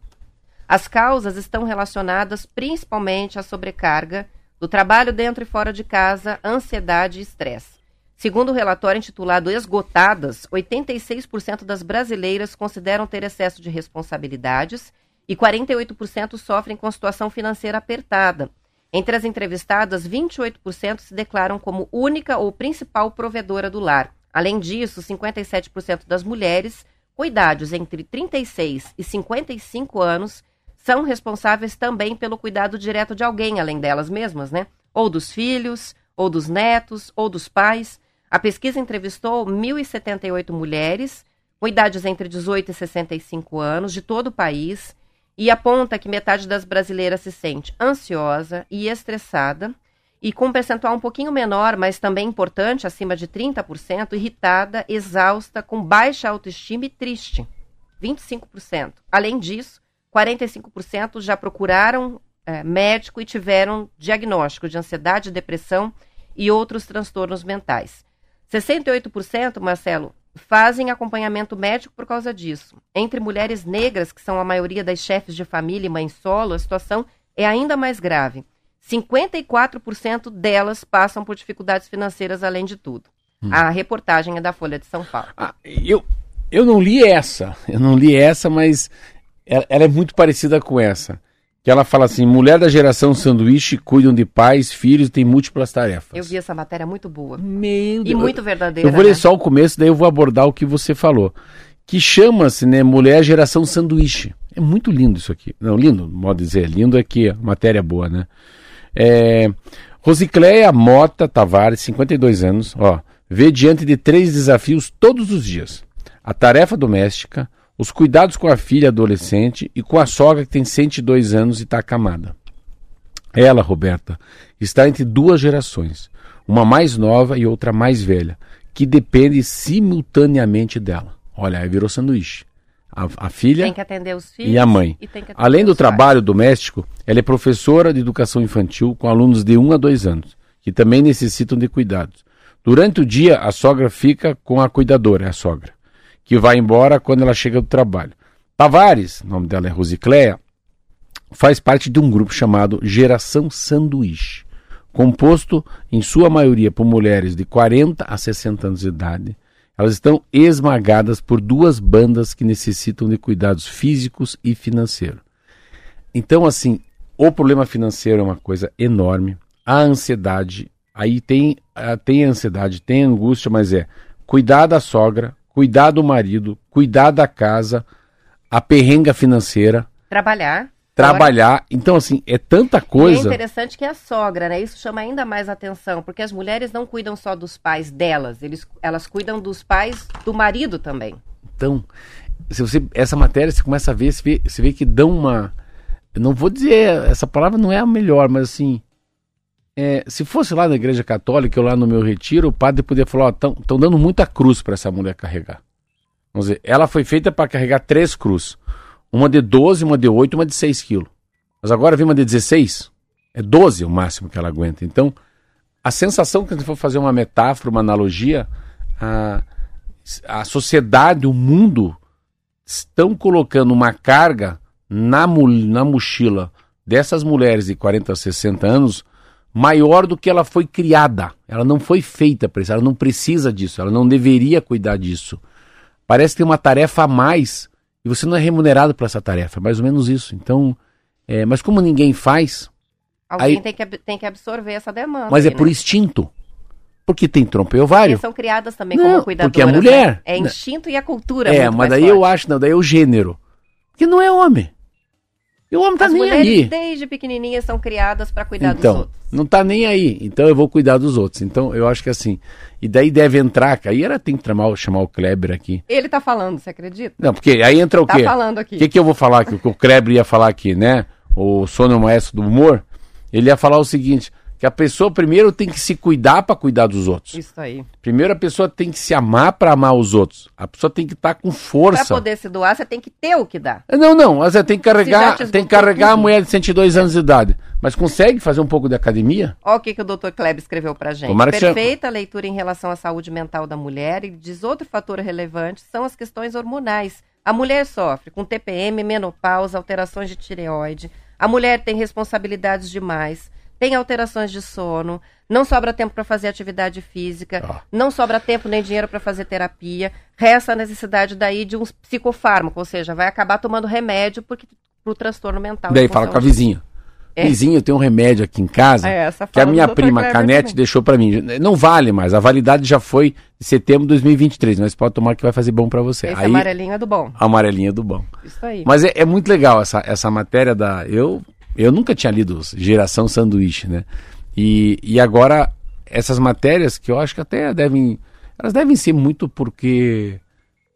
As causas estão relacionadas principalmente à sobrecarga, do trabalho dentro e fora de casa, ansiedade e estresse. Segundo o relatório intitulado Esgotadas, 86% das brasileiras consideram ter excesso de responsabilidades e 48% sofrem com situação financeira apertada. Entre as entrevistadas, 28% se declaram como única ou principal provedora do lar. Além disso, 57% das mulheres com idades entre 36 e 55 anos são responsáveis também pelo cuidado direto de alguém além delas mesmas, né? Ou dos filhos, ou dos netos, ou dos pais. A pesquisa entrevistou 1.078 mulheres com idades entre 18 e 65 anos de todo o país e aponta que metade das brasileiras se sente ansiosa e estressada e com um percentual um pouquinho menor, mas também importante, acima de 30%, irritada, exausta, com baixa autoestima e triste. 25%. Além disso, 45% já procuraram eh, médico e tiveram diagnóstico de ansiedade, depressão e outros transtornos mentais. 68%, Marcelo, fazem acompanhamento médico por causa disso. Entre mulheres negras, que são a maioria das chefes de família e mães solo, a situação é ainda mais grave. 54% delas passam por dificuldades financeiras além de tudo. A reportagem é da Folha de São Paulo. Ah, eu, eu não li essa, eu não li essa, mas ela, ela é muito parecida com essa. Que ela fala assim: mulher da geração sanduíche cuidam de pais, filhos e tem múltiplas tarefas. Eu vi essa matéria muito boa. Meu E muito verdadeira. Eu vou ler né? só o começo, daí eu vou abordar o que você falou. Que chama-se, né, Mulher Geração Sanduíche. É muito lindo isso aqui. Não, lindo, modo de dizer. Lindo é que a matéria é boa, né? É, Rosicléia Mota Tavares, 52 anos, ó, vê diante de três desafios todos os dias: a tarefa doméstica, os cuidados com a filha adolescente e com a sogra que tem 102 anos e está acamada. Ela, Roberta, está entre duas gerações, uma mais nova e outra mais velha, que depende simultaneamente dela. Olha, aí virou sanduíche. A, a filha e a mãe. Além do os pais. trabalho doméstico, ela é professora de educação infantil com alunos de 1 a 2 anos, que também necessitam de cuidados. Durante o dia, a sogra fica com a cuidadora, é a sogra, que vai embora quando ela chega do trabalho. Tavares, o nome dela é Rosicléia, faz parte de um grupo chamado Geração Sanduíche, composto em sua maioria por mulheres de 40 a 60 anos de idade. Elas estão esmagadas por duas bandas que necessitam de cuidados físicos e financeiros. Então, assim, o problema financeiro é uma coisa enorme. A ansiedade, aí tem, ah, tem ansiedade, tem angústia, mas é cuidar da sogra, cuidar do marido, cuidar da casa, a perrenga financeira, Trabalhar. trabalhar. Então, assim, é tanta E é coisa. interessante que é a sogra, né? Isso chama ainda mais atenção, porque as mulheres não cuidam só dos pais delas, eles, elas cuidam dos pais do marido também. Então, se você essa matéria você começa a ver, você vê, você vê que dão uma, eu não vou dizer essa palavra não é a melhor, mas assim, é, se fosse lá na igreja católica ou lá no meu retiro, o padre poderia falar, estão dando muita cruz para essa mulher carregar. Vamos dizer, ela foi feita para carregar três cruz, uma de 12, uma de 8, uma de 6 quilos. Mas agora vem uma de 16, é 12 o máximo que ela aguenta. Então, a sensação que a gente for fazer uma metáfora, uma analogia, a, a sociedade, o mundo estão colocando uma carga na, na mochila dessas mulheres de 40 a 60 anos maior do que ela foi criada. Ela não foi feita para isso, ela não precisa disso, ela não deveria cuidar disso. Parece que tem uma tarefa a mais e você não é remunerado por essa tarefa, é mais ou menos isso. Então, é, mas como ninguém faz, Alguém Aí- tem, que, tem que absorver essa demanda. mas é aí, por né? instinto. Porque tem trompa e ovário. Porque são criadas também Não, como cuidadoras. porque é mulher. né? É Não. instinto e a cultura. É, muito mas daí eu forte. acho, não, daí é o gênero. Porque não é homem. E o homem tá As nem mulheres aí. desde pequenininhas são criadas para cuidar dos Então, outros. não tá nem aí. Então eu vou cuidar dos outros. Então eu acho que assim. E daí deve entrar, aí ela tem que chamar, chamar o Kleber aqui. Ele tá falando, você acredita? Não, porque aí entra o Tá quê? falando O aqui. que, que eu vou falar aqui? O que o Kleber ia falar aqui, né? O sono maestro do humor. Ele ia falar o seguinte: que a pessoa primeiro tem que se cuidar para cuidar dos outros. Isso aí. Primeiro a pessoa tem que se amar para amar os outros. A pessoa tem que estar com Para força. poder se doar, você tem que ter o que dar. Não, não, mas é, tem que carregar, te tem que carregar a mulher de 102 anos de idade. Mas consegue fazer um pouco de academia? Olha o que, que o Dr. Kleber escreveu pra gente. Tomara Perfeita leitura em relação à saúde mental da mulher e diz outro fator relevante são as questões hormonais. A mulher sofre com TPM, menopausa, alterações de tireoide. A mulher tem responsabilidades demais, tem alterações de sono, não sobra tempo para fazer atividade física, Ó. não sobra tempo nem dinheiro para fazer terapia. Resta a necessidade daí de um psicofármaco, ou seja, vai acabar tomando remédio porque pro transtorno mental. Daí em fala com a vizinha. É. Vizinho, tenho um remédio aqui em casa É, que a minha prima Kleber Canete também. deixou pra mim. Não vale mais, a validade já foi de setembro de 2023, mas pode tomar que vai fazer bom pra você. Esse Aí, amarelinho é do bom. a amarelinha do bom. Isso aí. Mas é, é muito legal essa, essa matéria da. Eu, eu nunca tinha lido Geração Sanduíche, né? E, e agora, essas matérias que eu acho que até devem. Elas devem ser muito porque.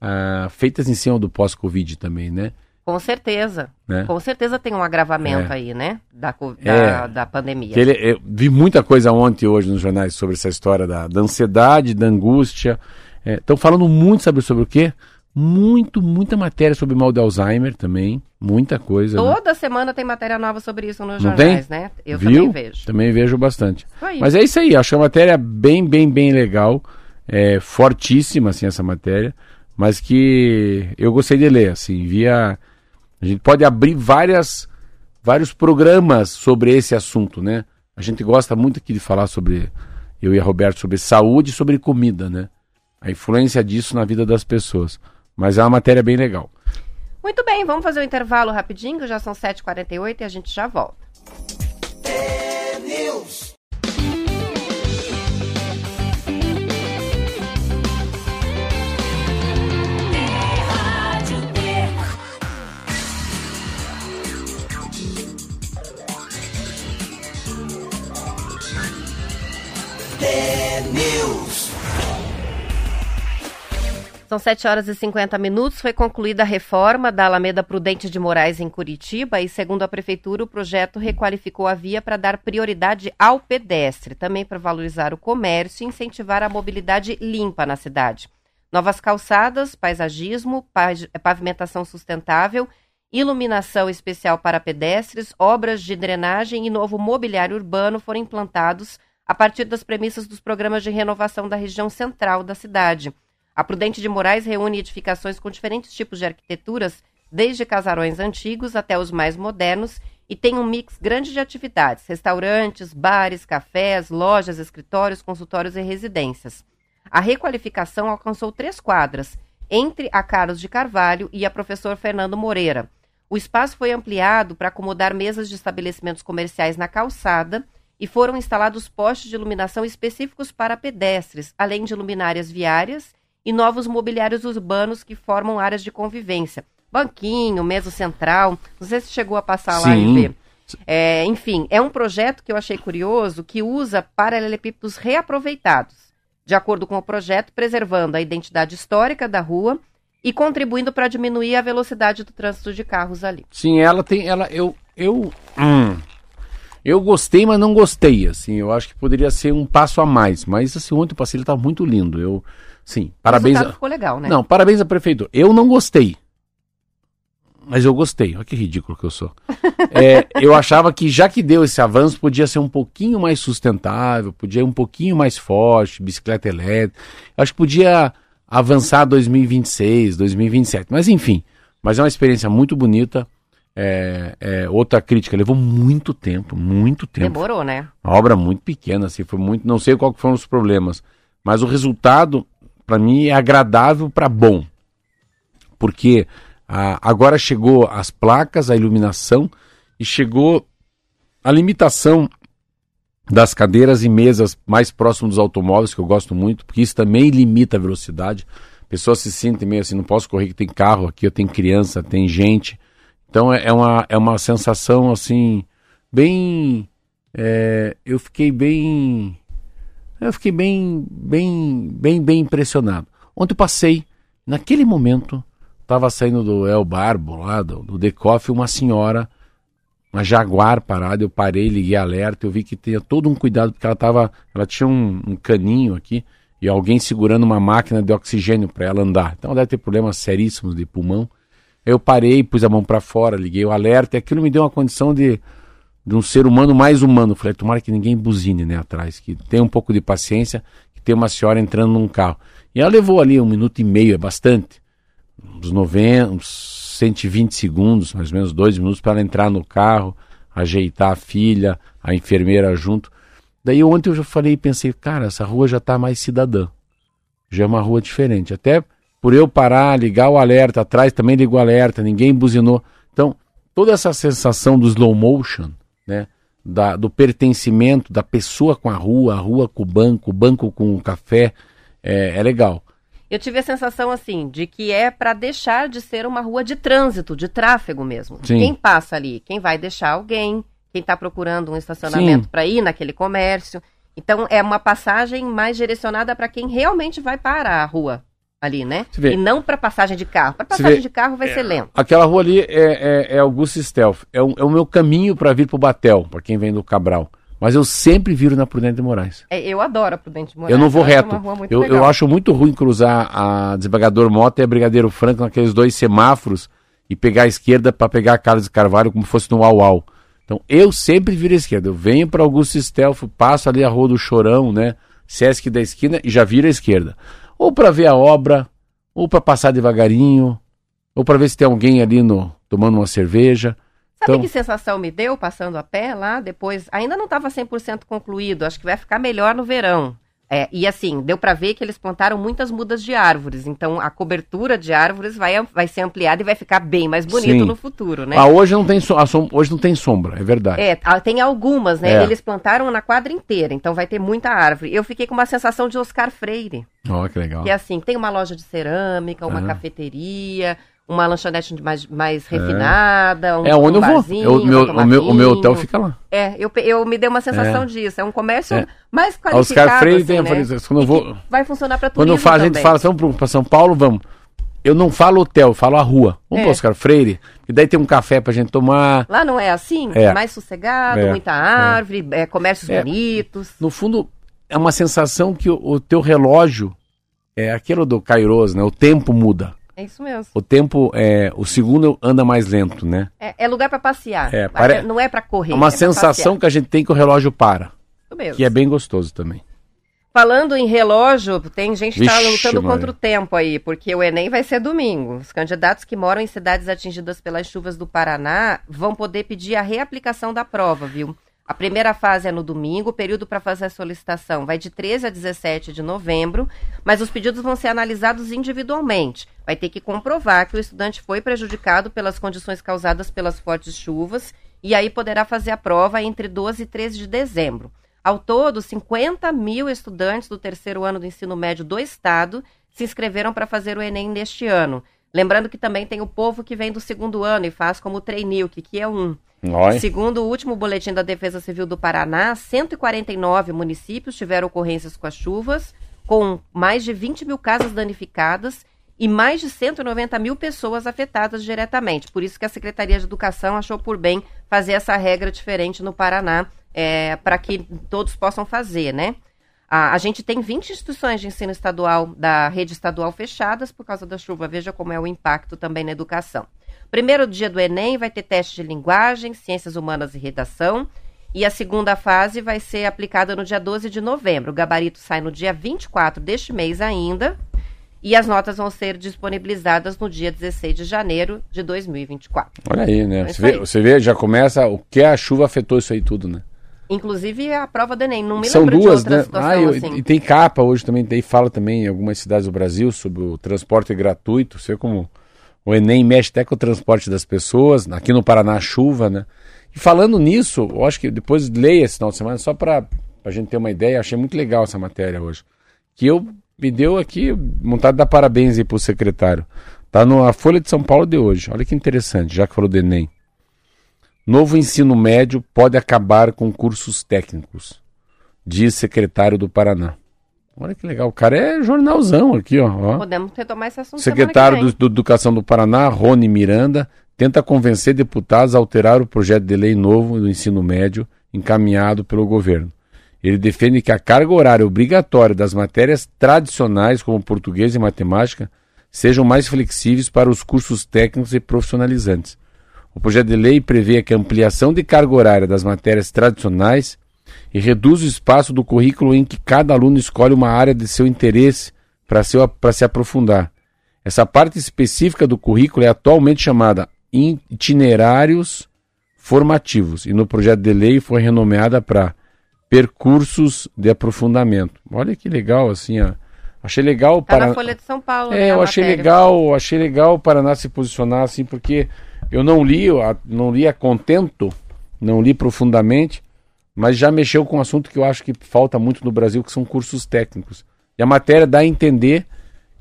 ah, feitas em cima do pós-Covid também, né? Com certeza. Né? Com certeza tem um agravamento É. aí, né? Da, co- É. da, da pandemia. Ele, eu vi muita coisa ontem e hoje nos jornais sobre essa história da, da ansiedade, da angústia. Estão falando muito sobre, sobre o quê? Muito, muita matéria sobre mal de Alzheimer também. Muita coisa. né? Toda semana tem matéria nova sobre isso nos Não jornais, tem? né? Eu Viu? também vejo. Também vejo bastante. Aí. Mas é isso aí, acho a matéria bem, bem, bem legal. É fortíssima, assim, essa matéria. Mas que eu gostei de ler, assim, via... A gente pode abrir várias, vários programas sobre esse assunto, né? A gente gosta muito aqui de falar sobre, eu e a Roberto, sobre saúde e sobre comida, né? A influência disso na vida das pessoas. Mas é uma matéria bem legal. Muito bem, vamos fazer o intervalo rapidinho, que já são 7h48 e a gente já volta. News. Rádio T. T News. São 7 horas e 50 minutos. Foi concluída a reforma da Alameda Prudente de Moraes em Curitiba e, segundo a Prefeitura, o projeto requalificou a via para dar prioridade ao pedestre, também para valorizar o comércio e incentivar a mobilidade limpa na cidade. Novas calçadas, paisagismo, pavimentação sustentável, iluminação especial para pedestres, obras de drenagem e novo mobiliário urbano foram implantados a partir das premissas dos programas de renovação da região central da cidade. A Prudente de Moraes reúne edificações com diferentes tipos de arquiteturas, desde casarões antigos até os mais modernos, e tem um mix grande de atividades: restaurantes, bares, cafés, lojas, escritórios, consultórios e residências. A requalificação alcançou três quadras, entre a Carlos de Carvalho e a Professor Fernando Moreira. O espaço foi ampliado para acomodar mesas de estabelecimentos comerciais na calçada e foram instalados postes de iluminação específicos para pedestres, além de luminárias viárias e novos mobiliários urbanos que formam áreas de convivência. Banquinho, mesa central, não sei se chegou a passar lá e Sim. ver. É, enfim, é um projeto que eu achei curioso que usa paralelepípedos reaproveitados, de acordo com o projeto, preservando a identidade histórica da rua e contribuindo para diminuir a velocidade do trânsito de carros ali. Sim, ela tem. Ela, eu. Eu. hum, eu gostei, mas não gostei. Assim, eu acho que poderia ser um passo a mais. Mas assim, ontem o passeio estava muito lindo. Eu. Sim, parabéns. A, ficou legal, né? Não, parabéns à prefeitura. Eu não gostei. Mas eu gostei. Olha que ridículo que eu sou. *laughs* É, eu achava que já que deu esse avanço, podia ser um pouquinho mais sustentável, podia ir um pouquinho mais forte, bicicleta elétrica. Eu acho que podia avançar 2026, 2027. Mas enfim, mas é uma experiência muito bonita. É, é, outra crítica, levou muito tempo, muito tempo. Demorou, né? Uma obra muito pequena, assim, foi muito. Não sei qual que foram os problemas, mas o resultado, para mim, é agradável para bom. Porque ah, agora chegou as placas, a iluminação e chegou a limitação das cadeiras e mesas mais próximo dos automóveis, que eu gosto muito, porque isso também limita a velocidade. Pessoas se sentem meio assim, não posso correr que tem carro aqui, eu tenho criança, tem gente. Então é é uma, é uma sensação assim, bem. é, eu fiquei bem. Eu fiquei bem, bem, bem, bem impressionado. Ontem eu passei, naquele momento, estava saindo do El Barbo, lá do, do Decoff, uma senhora, uma Jaguar parada, eu parei, liguei alerta, eu vi que tinha todo um cuidado, porque ela tava, ela tinha um, um caninho aqui, e alguém segurando uma máquina de oxigênio para ela andar. Então ela deve ter problemas seríssimos de pulmão. Eu parei, pus a mão para fora, liguei o alerta, e aquilo me deu uma condição de, de um ser humano mais humano. Falei, tomara que ninguém buzine né, atrás, que tenha um pouco de paciência, que tem uma senhora entrando num carro. E ela levou ali um minuto e meio, é bastante, uns 90, uns 120 segundos, mais ou menos dois minutos, para ela entrar no carro, ajeitar a filha, a enfermeira junto. Daí ontem eu já falei e pensei, cara, essa rua já está mais cidadã. Já é uma rua diferente. Até por eu parar, ligar o alerta atrás, também ligou o alerta, ninguém buzinou. Então, toda essa sensação do slow motion, né? Da, do pertencimento da pessoa com a rua, a rua com o banco, o banco com o café, é, é legal. Eu tive a sensação assim de que é para deixar de ser uma rua de trânsito, de tráfego mesmo. Sim. Quem passa ali, quem vai deixar alguém, quem está procurando um estacionamento para ir naquele comércio. Então é uma passagem mais direcionada para quem realmente vai parar a rua ali, né? E não para passagem de carro. Para passagem de carro vai ser lento. Aquela rua ali é, é, é Augusto Stealth. É, o- é o meu caminho para vir para o Batel, para quem vem do Cabral. Mas eu sempre viro na Prudente de Moraes. É, eu adoro a Prudente de Moraes. Eu não vou acho reto. Eu, eu acho muito ruim cruzar a Desembargador Mota e a Brigadeiro Franco naqueles dois semáforos e pegar a esquerda para pegar a Carlos de Carvalho como fosse no Uau Uau. Então eu sempre viro à esquerda. Eu venho para Augusto Stelfo, passo ali a Rua do Chorão, né? Sesc da esquina e já viro à esquerda. Ou para ver a obra, ou para passar devagarinho, ou para ver se tem alguém ali no tomando uma cerveja. Sabe Então- que sensação me deu passando a pé lá depois? Ainda não estava 100% concluído, acho que vai ficar melhor no verão. É, e assim, deu para ver que eles plantaram muitas mudas de árvores, então a cobertura de árvores vai, vai ser ampliada e vai ficar bem mais bonito Sim. no futuro, né? Ah, hoje não tem so- hoje não tem sombra, é verdade. É, ah, tem algumas, né? É. Eles plantaram na quadra inteira, então vai ter muita árvore. Eu fiquei com uma sensação de Oscar Freire, Ó, que legal. que é assim, tem uma loja de cerâmica, uma cafeteria, uma lanchonete mais, mais refinada, um, É onde um eu vou. barzinho, Eu- pra meu, o, meu, o meu hotel fica lá. É, eu, eu me dei uma sensação É. disso. É um comércio É. mais A qualificado, Oscar Freire assim, tem, eu né? isso, quando eu vou, vai funcionar para quando turismo eu falo, a gente fala, vamos para São Paulo, vamos. Eu não falo hotel, eu falo a rua. Vamos É. para Oscar Freire, e daí tem um café pra gente tomar. Lá não é assim? É. Mais sossegado, É. muita árvore, é, comércios É. bonitos. No fundo, é uma sensação que o, o teu relógio é aquilo do Kairos, né? O tempo muda. É isso mesmo. O tempo, é, o segundo anda mais lento, né? É, é lugar para passear. É, pare- Não é para correr. É uma é sensação que a gente tem que o relógio para. Isso mesmo. que é bem gostoso também. Falando em relógio, tem gente que está lutando Maria. contra o tempo aí, porque o Enem vai ser domingo. Os candidatos que moram em cidades atingidas pelas chuvas do Paraná vão poder pedir a reaplicação da prova, viu? A primeira fase é no domingo, o período para fazer a solicitação vai de 13 a 17 de novembro, mas os pedidos vão ser analisados individualmente. Vai ter que comprovar que o estudante foi prejudicado pelas condições causadas pelas fortes chuvas e aí poderá fazer a prova entre 12 e 13 de dezembro. Ao todo, 50 mil estudantes do terceiro ano do ensino médio do estado se inscreveram para fazer o Enem neste ano. Lembrando que também tem o povo que vem do segundo ano e faz como trainee, que é um. Olha. Segundo o último boletim da Defesa Civil do Paraná, 149 municípios tiveram ocorrências com as chuvas, com mais de 20 mil casas danificadas e mais de 190 mil pessoas afetadas diretamente. Por isso que a Secretaria de Educação achou por bem fazer essa regra diferente no Paraná, para que todos possam fazer, né? A, a gente tem 20 instituições de ensino estadual da rede estadual fechadas por causa da chuva. Veja como é o impacto também na educação. Primeiro dia do Enem vai ter teste de linguagem, ciências humanas e redação. E a segunda fase vai ser aplicada no dia 12 de novembro. O gabarito sai no dia 24 deste mês ainda. E as notas vão ser disponibilizadas no dia 16 de janeiro de 2024. Olha aí, né? É Você vê, aí. você vê, já começa o que a chuva afetou isso aí tudo, né? Inclusive a prova do Enem. Não me São lembro duas, de outra né? situação Ah, eu- assim. E tem capa hoje também, daí fala também em algumas cidades do Brasil sobre o transporte gratuito. Você como o Enem mexe até com o transporte das pessoas. Aqui no Paraná, chuva, né? E falando nisso, eu acho que depois leia esse final de semana, só para a gente ter uma ideia, achei muito legal essa matéria hoje. Que eu me deu aqui, vontade de dar parabéns aí pro secretário. Tá na Folha de São Paulo de hoje. Olha que interessante, já que falou do Enem. Novo ensino médio pode acabar com cursos técnicos, diz secretário do Paraná. Olha que legal, o cara é jornalzão aqui, ó. Podemos retomar esse assunto Secretário do, do Educação do Paraná, Rony Miranda, tenta convencer deputados a alterar o projeto de lei novo do ensino médio encaminhado pelo governo. Ele defende que a carga horária obrigatória das matérias tradicionais, como português e matemática, sejam mais flexíveis para os cursos técnicos e profissionalizantes. O projeto de lei prevê que a ampliação de carga horária das matérias tradicionais e reduz o espaço do currículo em que cada aluno escolhe uma área de seu interesse para se, se aprofundar. Essa parte específica do currículo é atualmente chamada itinerários formativos e no projeto de lei foi renomeada para percursos de aprofundamento. Olha que legal assim, ó. achei legal Tá para na Folha de São Paulo. né, é, a eu achei matéria. legal, achei legal o Paraná se posicionar assim, porque eu não li, não li a contento, não li profundamente, mas já mexeu com um assunto que eu acho que falta muito no Brasil, que são cursos técnicos. E a matéria dá a entender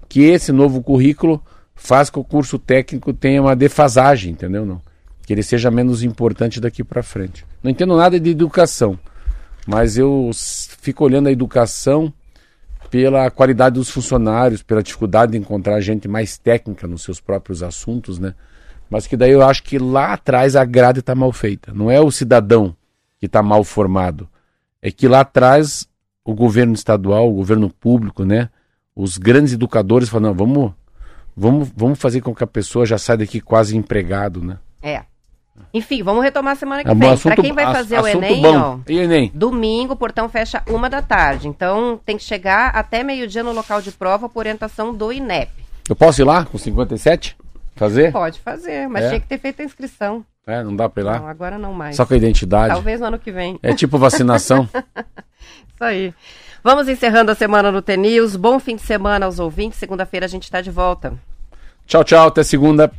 que esse novo currículo faz com que o curso técnico tenha uma defasagem, entendeu? Não? Que ele seja menos importante daqui para frente. Não entendo nada de educação, mas eu fico olhando a educação pela qualidade dos funcionários, pela dificuldade de encontrar gente mais técnica nos seus próprios assuntos, né? Mas que daí eu acho que lá atrás a grade está mal feita. Não é o cidadão que está mal formado, é que lá atrás o governo estadual, o governo público, né, os grandes educadores falaram, não, vamos, vamos, vamos fazer com que a pessoa já saia daqui quase empregado, né? É. Enfim, vamos retomar semana que É vem. Pra quem vai fazer o Enem, ó, Enem? domingo o portão fecha uma da tarde. Então tem que chegar até meio-dia no local de prova por orientação do INEP. Eu posso ir lá com 57? Fazer? Pode fazer, mas É? tinha que ter feito a inscrição. É, não dá pra ir lá? Não, agora não mais. Só com a identidade. Talvez no ano que vem. É tipo vacinação. *laughs* Isso aí. Vamos encerrando a semana no TNews. Bom fim de semana aos ouvintes. Segunda-feira a gente está de volta. tchau, tchau. Até segunda.